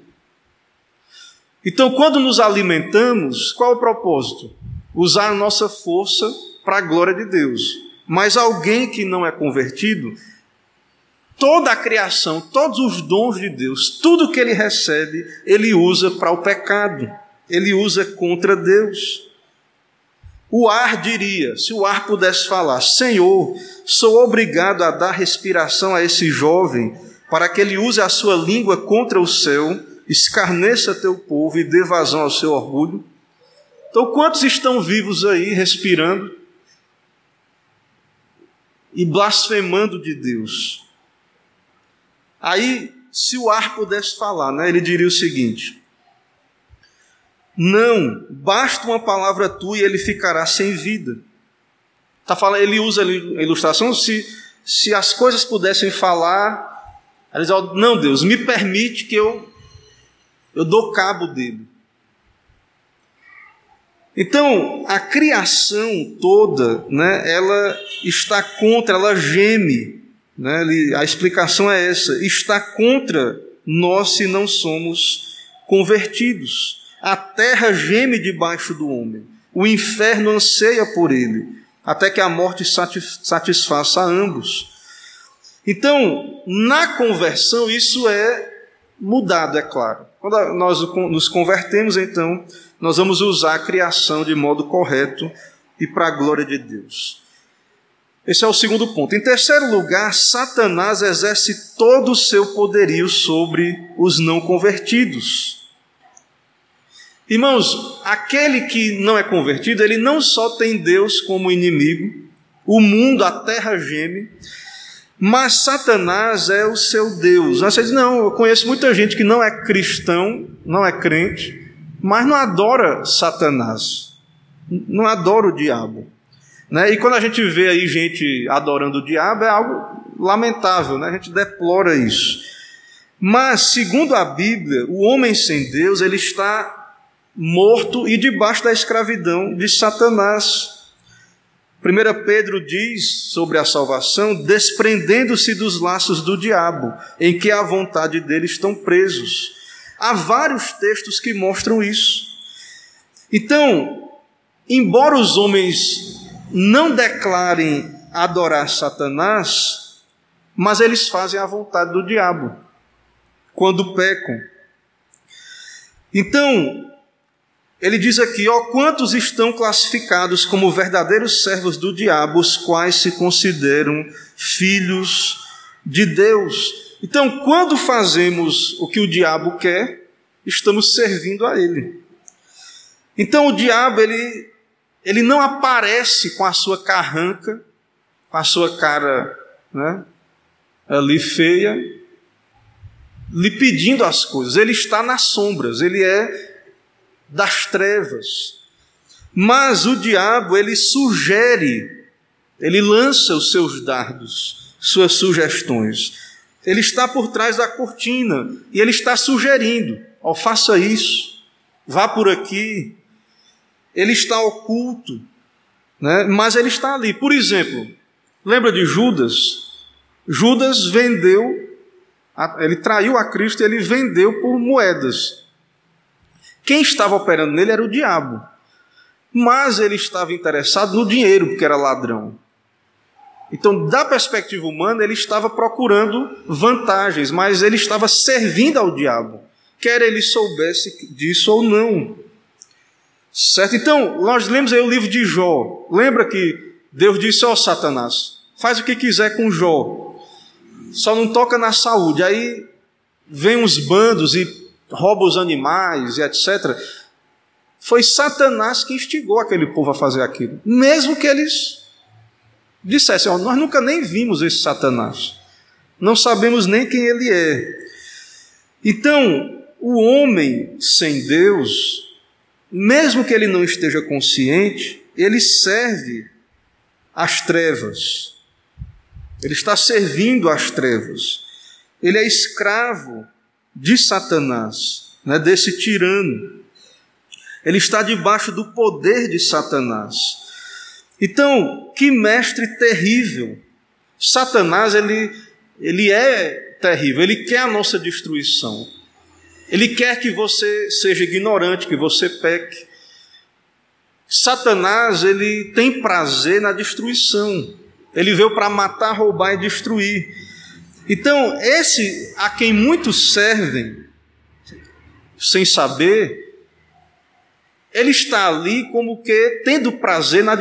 S1: Então, quando nos alimentamos, qual o propósito? Usar a nossa força para a glória de Deus. Mas alguém que não é convertido, toda a criação, todos os dons de Deus, tudo que ele recebe, ele usa para o pecado, ele usa contra Deus. O ar diria, se o ar pudesse falar: Senhor, sou obrigado a dar respiração a esse jovem para que ele use a sua língua contra o céu, escarneça teu povo e dê vazão ao seu orgulho. Então, quantos estão vivos aí, respirando e blasfemando de Deus? Aí, se o ar pudesse falar, né, ele diria o seguinte: Não, basta uma palavra tua e ele ficará sem vida. Tá falando, ele usa a ilustração se, se as coisas pudessem falar, eles dizem, não, Deus, me permite que eu, eu dou cabo dele. Então, a criação toda, né, ela está contra, ela geme. Né, a explicação é essa: está contra nós se não somos convertidos. A terra geme debaixo do homem, o inferno anseia por ele, até que a morte satisfaça a ambos. Então, na conversão, isso é mudado, é claro. Quando nós nos convertemos, então, nós vamos usar a criação de modo correto e para a glória de Deus. Esse é o segundo ponto. Em terceiro lugar, Satanás exerce todo o seu poderio sobre os não convertidos. Irmãos, aquele que não é convertido, ele não só tem Deus como inimigo, o mundo, a terra geme, mas Satanás é o seu Deus. Você diz, não, eu conheço muita gente que não é cristão, não é crente, mas não adora Satanás, não adora o diabo. Né? E quando a gente vê aí gente adorando o diabo, é algo lamentável, né? a gente deplora isso. Mas, segundo a Bíblia, o homem sem Deus, ele está morto e debaixo da escravidão de Satanás. 1 Pedro diz sobre a salvação, desprendendo-se dos laços do diabo, em que a vontade dele estão presos. Há vários textos que mostram isso. Então, embora os homens não declarem adorar Satanás, mas eles fazem a vontade do diabo quando pecam. Então, ele diz aqui: ó, quantos estão classificados como verdadeiros servos do diabo, os quais se consideram filhos de Deus. Então, quando fazemos o que o diabo quer, estamos servindo a ele. Então, o diabo ele ele não aparece com a sua carranca, com a sua cara, né, ali feia, lhe pedindo as coisas. Ele está nas sombras. Ele é das trevas. Mas o diabo, ele sugere, ele lança os seus dardos, suas sugestões. Ele está por trás da cortina e ele está sugerindo: ó, oh, faça isso, vá por aqui. Ele está oculto, né? mas ele está ali. Por exemplo, lembra de Judas? Judas vendeu, ele traiu a Cristo e ele vendeu por moedas. Quem estava operando nele era o diabo. Mas ele estava interessado no dinheiro, porque era ladrão. Então, da perspectiva humana, ele estava procurando vantagens, mas ele estava servindo ao diabo, quer ele soubesse disso ou não. Certo? Então, nós lemos aí o livro de Jó. Lembra que Deus disse: Ó oh, Satanás, faz o que quiser com Jó, só não toca na saúde. Aí vem uns bandos e rouba os animais e etc. Foi Satanás que instigou aquele povo a fazer aquilo, mesmo que eles dissessem: Nós nunca nem vimos esse Satanás, não sabemos nem quem ele é. Então, o homem sem Deus, mesmo que ele não esteja consciente, ele serve às trevas, ele está servindo às trevas. ele é escravo de Satanás, né, desse tirano. Ele está debaixo do poder de Satanás. Então, que mestre terrível. Satanás, ele, ele é terrível, ele quer a nossa destruição. Ele quer que você seja ignorante, que você peque. Satanás, ele tem prazer na destruição. Ele veio para matar, roubar e destruir. Então, esse a quem muitos servem, sem saber, ele está ali como que tendo prazer na,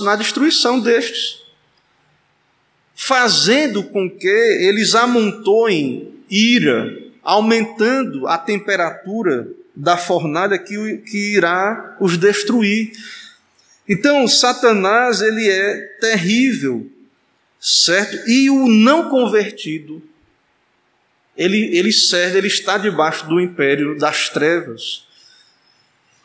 S1: na destruição destes, fazendo com que eles amontoem ira, aumentando a temperatura da fornalha que, que irá os destruir. Então, Satanás, ele é terrível, certo? E o não convertido, ele, ele serve, ele está debaixo do império das trevas.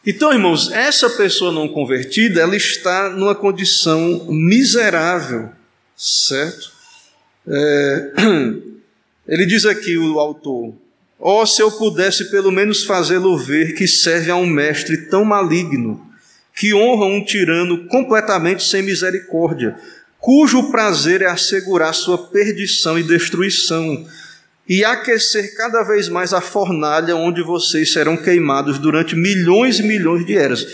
S1: Então, irmãos, essa pessoa não convertida, ela está numa condição miserável, certo? É, [CLEARS THROAT] ele diz aqui, o autor, oh, se eu pudesse pelo menos fazê-lo ver que serve a um mestre tão maligno, que honra um tirano completamente sem misericórdia, cujo prazer é assegurar sua perdição e destruição, e aquecer cada vez mais a fornalha onde vocês serão queimados durante milhões e milhões de eras.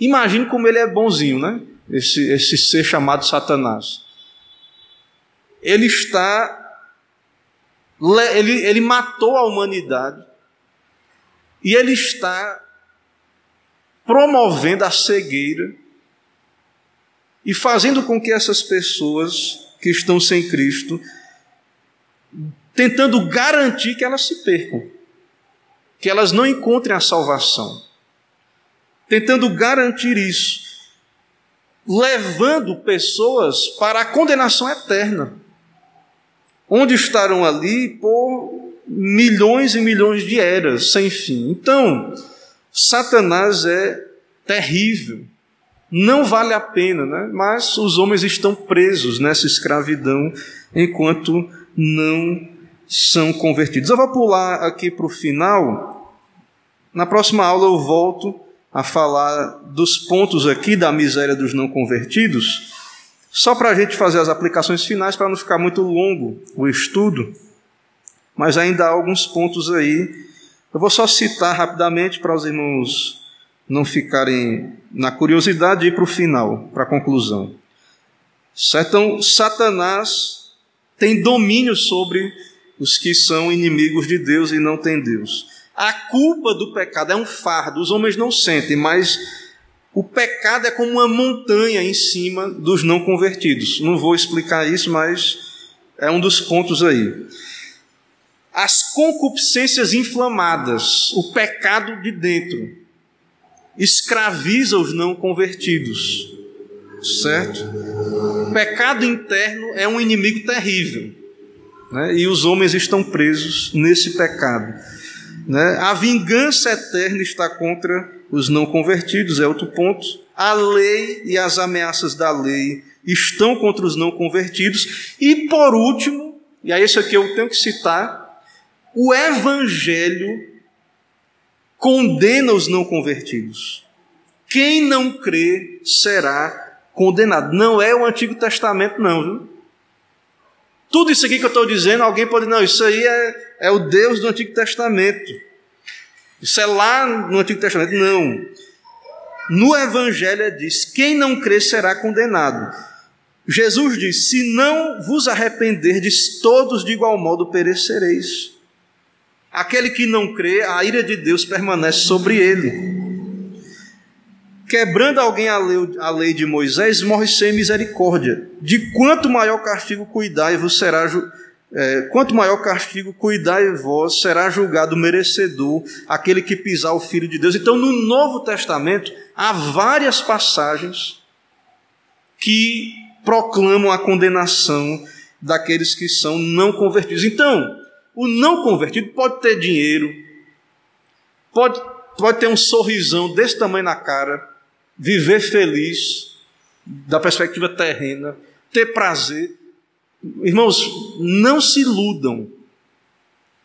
S1: Imagine como ele é bonzinho, né? Esse, esse ser chamado Satanás. Ele está. Ele, ele matou a humanidade. E ele está promovendo a cegueira e fazendo com que essas pessoas que estão sem Cristo, tentando garantir que elas se percam, que elas não encontrem a salvação, tentando garantir isso, levando pessoas para a condenação eterna, onde estarão ali por milhões e milhões de eras sem fim. Então, Satanás é terrível, não vale a pena, né? mas os homens estão presos nessa escravidão enquanto não são convertidos. Eu vou pular aqui para o final. Na próxima aula eu volto a falar dos pontos aqui da miséria dos não convertidos, só para a gente fazer as aplicações finais, para não ficar muito longo o estudo, mas ainda há alguns pontos aí eu vou só citar rapidamente para os irmãos não ficarem na curiosidade e ir para o final, para a conclusão. Então, Satanás tem domínio sobre os que são inimigos de Deus e não têm Deus. A culpa do pecado é um fardo, os homens não sentem, mas o pecado é como uma montanha em cima dos não convertidos. Não vou explicar isso, mas é um dos pontos aí as concupiscências inflamadas, o pecado de dentro, escraviza os não convertidos, certo? O pecado interno é um inimigo terrível, né? e os homens estão presos nesse pecado. Né? A vingança eterna está contra os não convertidos, é outro ponto. A lei e as ameaças da lei estão contra os não convertidos. E por último, e aí isso aqui eu tenho que citar, o Evangelho condena os não convertidos. Quem não crê será condenado. Não é o Antigo Testamento, não, viu? Tudo isso aqui que eu estou dizendo, alguém pode, não, isso aí é, é o Deus do Antigo Testamento. Isso é lá no Antigo Testamento. Não. No Evangelho diz: quem não crê será condenado. Jesus diz: se não vos arrependerdes, todos de igual modo perecereis. Aquele que não crê, a ira de Deus permanece sobre ele. Quebrando alguém a lei, de Moisés, morre sem misericórdia. De quanto maior castigo cuidai-vos será é, quanto maior castigo cuidai vós, será julgado merecedor aquele que pisar o Filho de Deus. Então, no Novo Testamento, há várias passagens que proclamam a condenação daqueles que são não convertidos. Então, o não convertido pode ter dinheiro, pode, pode ter um sorrisão desse tamanho na cara, viver feliz, da perspectiva terrena, ter prazer. Irmãos, não se iludam.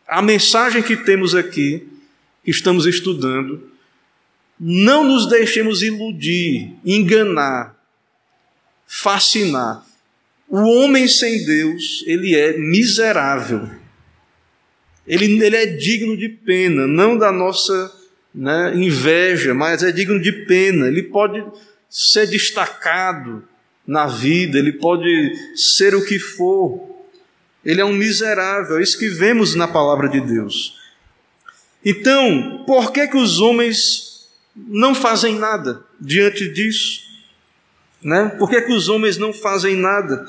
S1: a mensagem que temos aqui, que estamos estudando, não nos deixemos iludir, enganar, fascinar. O homem sem Deus, ele é miserável. Ele, ele é digno de pena, não da nossa né, inveja, mas é digno de pena. Ele pode ser destacado na vida, ele pode ser o que for. Ele é um miserável, é isso que vemos na palavra de Deus. Então, por que que os homens não fazem nada diante disso? Né? Por que que os homens não fazem nada?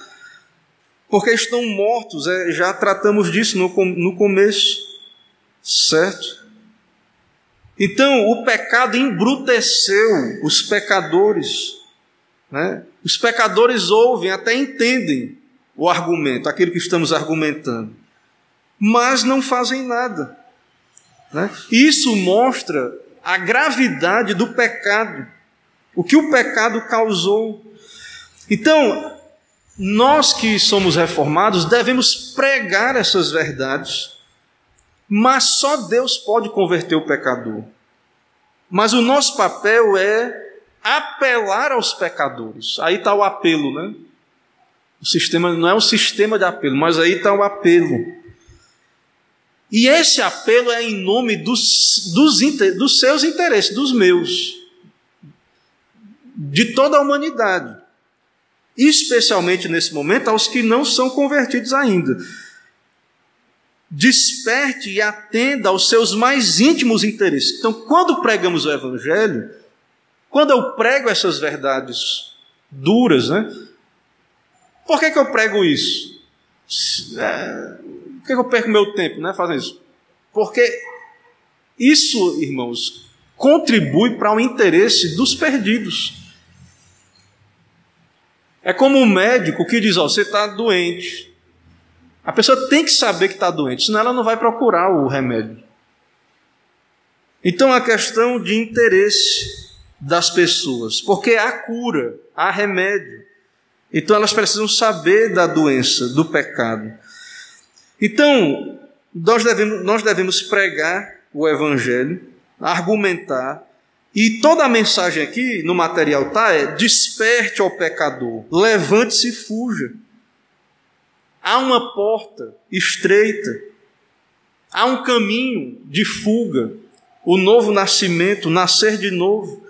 S1: Porque estão mortos, é, já tratamos disso no, no começo, certo? Então, o pecado embruteceu os pecadores. Né? Os pecadores ouvem, até entendem o argumento, aquilo que estamos argumentando, mas não fazem nada. Né? Isso mostra a gravidade do pecado, o que o pecado causou. Então, nós que somos reformados devemos pregar essas verdades, mas só Deus pode converter o pecador. Mas o nosso papel é apelar aos pecadores. Aí está o apelo, né? O sistema não é um sistema de apelo, mas aí está o apelo. E esse apelo é em nome dos, dos, dos seus interesses, dos meus, de toda a humanidade, especialmente nesse momento aos que não são convertidos ainda. Desperte e atenda aos seus mais íntimos interesses. Então, quando pregamos o Evangelho, quando eu prego essas verdades duras, né? Por que, que eu prego isso? É, por que, que eu perco meu tempo né, fazendo isso? Porque isso, irmãos, contribui para o interesse dos perdidos. É como um médico que diz: ó, você está doente. A pessoa tem que saber que está doente, senão ela não vai procurar o remédio. Então, a questão de interesse das pessoas, porque há cura, há remédio. Então elas precisam saber da doença, do pecado. Então, nós devemos, nós devemos pregar o Evangelho, argumentar, e toda a mensagem aqui no material tá é: desperte ao pecador, levante-se e fuja. Há uma porta estreita, há um caminho de fuga, o novo nascimento, nascer de novo.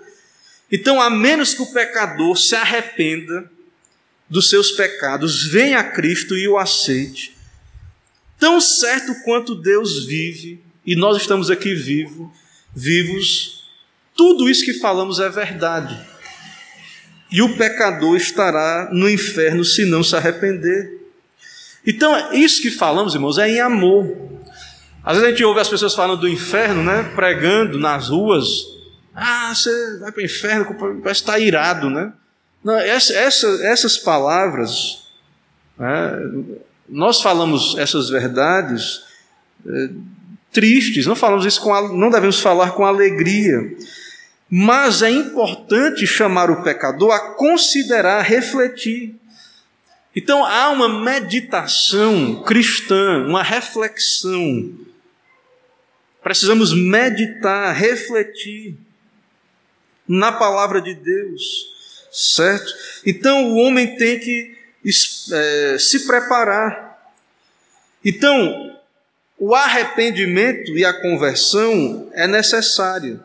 S1: Então, a menos que o pecador se arrependa, dos seus pecados, venha a Cristo e o aceite. Tão certo quanto Deus vive, e nós estamos aqui vivo, vivos, tudo isso que falamos é verdade. E o pecador estará no inferno se não se arrepender. Então, isso que falamos, irmãos, é em amor. Às vezes a gente ouve as pessoas falando do inferno, né? Pregando nas ruas. Ah, você vai para o inferno, parece estar irado, né? Não, essa, essa, essas palavras, né, nós falamos essas verdades é, tristes, não falamos isso com, não devemos falar com alegria, mas é importante chamar o pecador a considerar, a refletir. Então há uma meditação cristã, uma reflexão. Precisamos meditar, refletir na palavra de Deus certo? Então o homem tem que é, se preparar. Então, o arrependimento e a conversão é necessário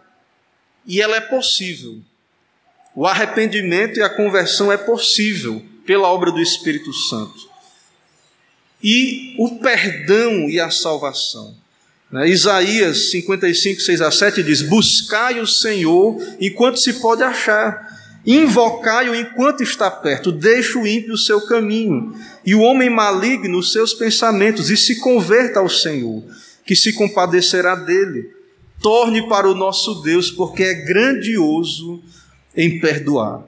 S1: e ela é possível. O arrependimento e a conversão é possível pela obra do Espírito Santo. E o perdão e a salvação. Né? Isaías 55, 6 a 7 diz: Buscai o Senhor enquanto se pode achar Invocai-o enquanto está perto, deixe o ímpio o seu caminho, e o homem maligno os seus pensamentos, e se converta ao Senhor, que se compadecerá dele. Torne para o nosso Deus, porque é grandioso em perdoar.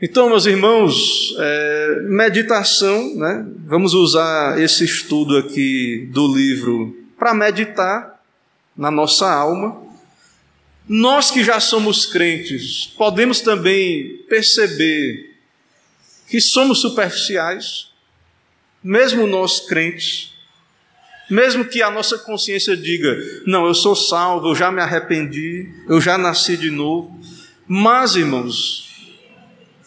S1: Então, meus irmãos, é, meditação, né? vamos usar esse estudo aqui do livro para meditar na nossa alma nós que já somos crentes, podemos também perceber que somos superficiais, mesmo nós crentes, Mesmo que a nossa consciência diga: não, eu sou salvo, eu já me arrependi, eu já nasci de novo. Mas, irmãos,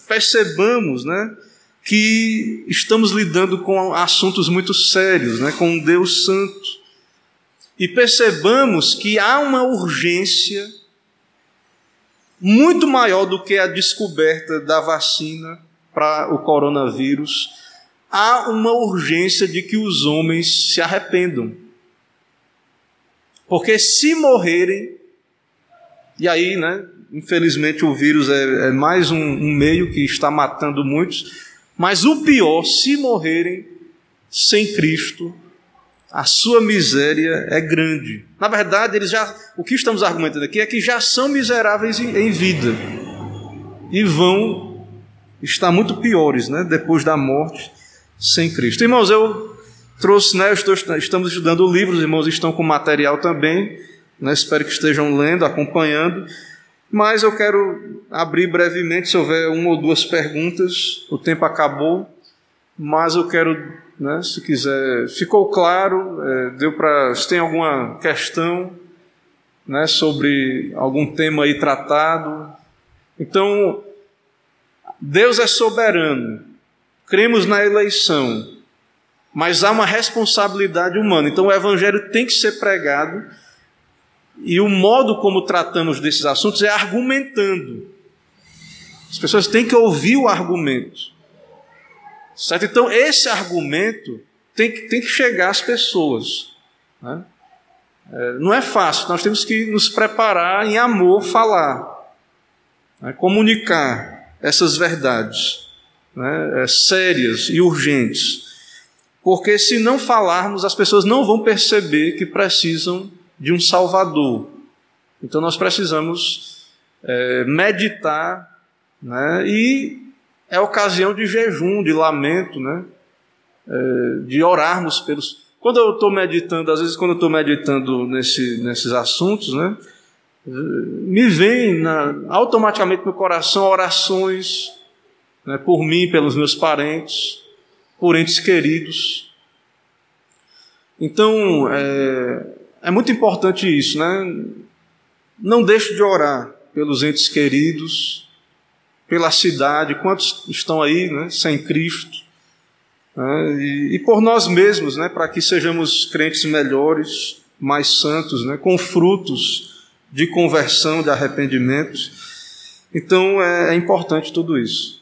S1: percebamos, né, que estamos lidando com assuntos muito sérios, né, com um Deus santo. E percebamos que há uma urgência muito maior do que a descoberta da vacina para o coronavírus. Há uma urgência de que os homens se arrependam. Porque se morrerem, e aí, né, infelizmente o vírus é, é mais um, um meio que está matando muitos, mas o pior, se morrerem sem Cristo, a sua miséria é grande. Na verdade, eles já, o que estamos argumentando aqui é que já são miseráveis em, em vida e vão estar muito piores, né, depois da morte sem Cristo. Irmãos, eu trouxe, né, estou, estamos estudando o livro, os irmãos estão com material também, né, espero que estejam lendo, acompanhando. Mas eu quero abrir brevemente, se houver uma ou duas perguntas, o tempo acabou, mas eu quero, né, se quiser, ficou claro, é, deu para, se tem alguma questão, né, sobre algum tema aí tratado. Então, Deus é soberano, cremos na eleição, mas há uma responsabilidade humana. Então, o Evangelho tem que ser pregado e o modo como tratamos desses assuntos é argumentando. As pessoas têm que ouvir o argumento. Certo? Então, esse argumento tem que, tem que chegar às pessoas. Né? É, não é fácil, nós temos que nos preparar em amor, falar, né? comunicar essas verdades né? é, sérias e urgentes. Porque se não falarmos, as pessoas não vão perceber que precisam de um Salvador. Então nós precisamos é, meditar, né? e é ocasião de jejum, de lamento, né? É, de orarmos pelos. Quando eu estou meditando, às vezes quando eu estou meditando nesse, nesses assuntos, né? me vem na, automaticamente no coração orações né, por mim, pelos meus parentes, por entes queridos. Então, é, é muito importante isso, né? Não deixe de orar pelos entes queridos, pela cidade, quantos estão aí, né, sem Cristo, né, e, e, por nós mesmos, né, para que sejamos crentes melhores, mais santos, né, com frutos de conversão, de arrependimento. Então é, é importante tudo isso.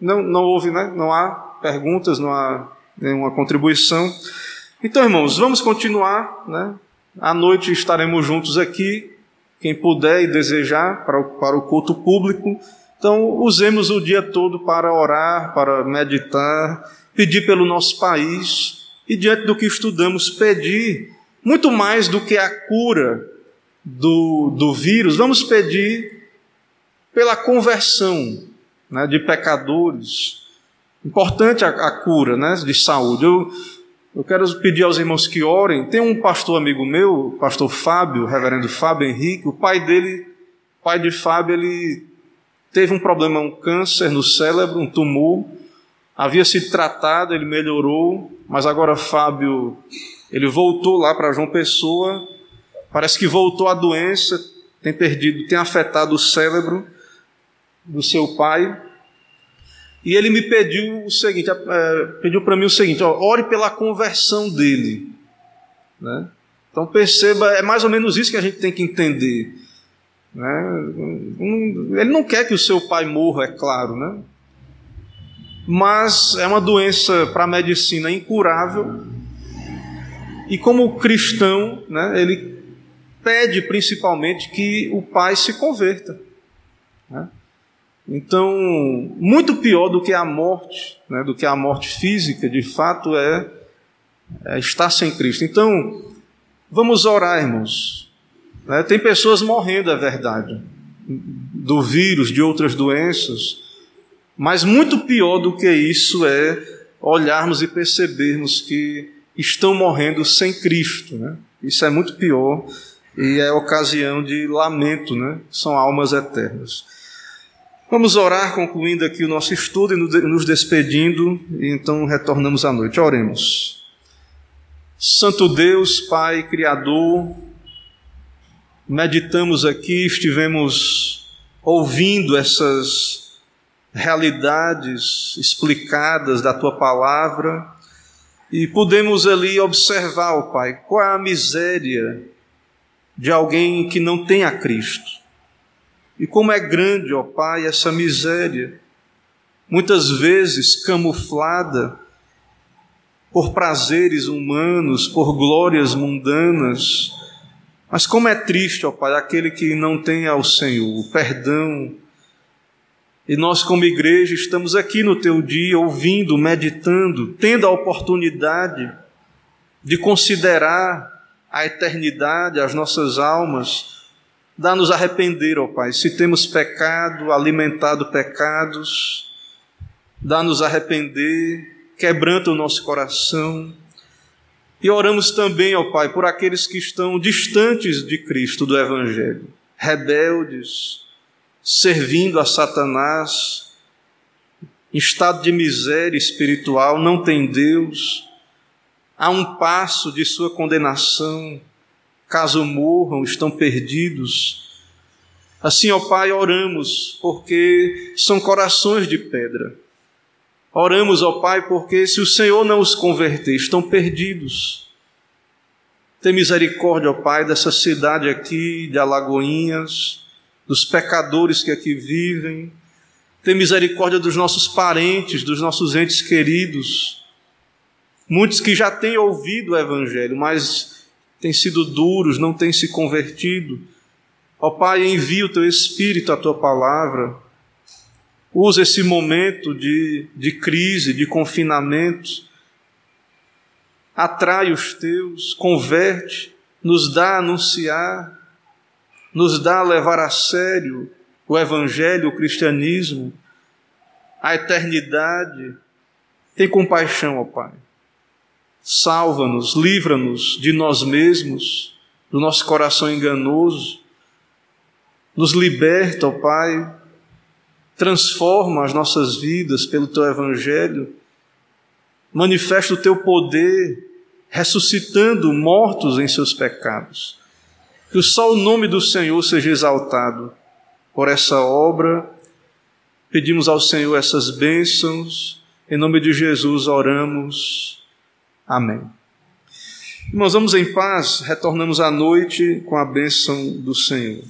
S1: Não, não houve, né, não há perguntas, não há nenhuma contribuição. Então, irmãos, vamos continuar, né? À noite estaremos juntos aqui, quem puder e desejar, para o, para o culto público. Então, usemos o dia todo para orar, para meditar, pedir pelo nosso país e, diante do que estudamos, pedir muito mais do que a cura do, do vírus, vamos pedir pela conversão né, de pecadores. Importante a, a cura né, de saúde. Eu, eu quero pedir aos irmãos que orem. Tem um pastor amigo meu, pastor Fábio, reverendo Fábio Henrique. O pai dele, pai de Fábio, ele teve um problema, um câncer no cérebro, um tumor. Havia sido tratado, ele melhorou, mas agora Fábio, ele voltou lá para João Pessoa. Parece que voltou a doença, tem perdido, tem afetado o cérebro do seu pai. E ele me pediu o seguinte, é, pediu para mim o seguinte, ó, ore pela conversão dele. Né? Então perceba, é mais ou menos isso que a gente tem que entender. Né? Ele não quer que o seu pai morra, é claro, né? mas é uma doença para a medicina incurável. E como cristão, né, ele pede principalmente que o pai se converta. Então, muito pior do que a morte, né, do que a morte física, de fato, é, é estar sem Cristo. Então, vamos orar, irmãos. Né, tem pessoas morrendo, é verdade, do vírus, de outras doenças, mas muito pior do que isso é olharmos e percebermos que estão morrendo sem Cristo. Né? Isso é muito pior e é ocasião de lamento, né? são almas eternas. Vamos orar, concluindo aqui o nosso estudo e nos despedindo, e então retornamos à noite. Oremos. Santo Deus, Pai Criador, meditamos aqui, estivemos ouvindo essas realidades explicadas da tua palavra e pudemos ali observar, ó Pai, qual é a miséria de alguém que não tem a Cristo. E como é grande, ó Pai, essa miséria, muitas vezes camuflada por prazeres humanos, por glórias mundanas. Mas como é triste, ó Pai, aquele que não tem ao Senhor o perdão. E nós, como igreja, estamos aqui no teu dia, ouvindo, meditando, tendo a oportunidade de considerar a eternidade, as nossas almas. Dá-nos arrepender, ó Pai, se temos pecado, alimentado pecados, dá-nos arrepender quebranta o nosso coração. E oramos também, ó Pai, por aqueles que estão distantes de Cristo, do Evangelho, rebeldes, servindo a Satanás, em estado de miséria espiritual, não tem Deus, há um passo de sua condenação, caso morram, estão perdidos. Assim, ó Pai, oramos, porque são corações de pedra Oramos, ó Pai, porque se o Senhor não os converter, estão perdidos. Tem misericórdia, ó Pai, dessa cidade aqui de Alagoinhas, dos pecadores que aqui vivem. Tem misericórdia dos nossos parentes, dos nossos entes queridos. Muitos que já têm ouvido o Evangelho, mas têm sido duros, não têm se convertido. Ó Pai, envia o teu Espírito, a tua palavra Usa esse momento de, de crise, de confinamento, atrai os teus, converte, nos dá a anunciar, nos dá a levar a sério o Evangelho, o cristianismo, a eternidade. Tem compaixão, ó Pai. Salva-nos, livra-nos de nós mesmos, do nosso coração enganoso. Nos liberta, ó Pai, transforma as nossas vidas pelo teu evangelho, manifesta o teu poder, ressuscitando mortos em seus pecados. Que só o nome do Senhor seja exaltado por essa obra. Pedimos ao Senhor essas bênçãos. Em nome de Jesus oramos. Amém. Irmãos, vamos em paz, retornamos à noite com a bênção do Senhor.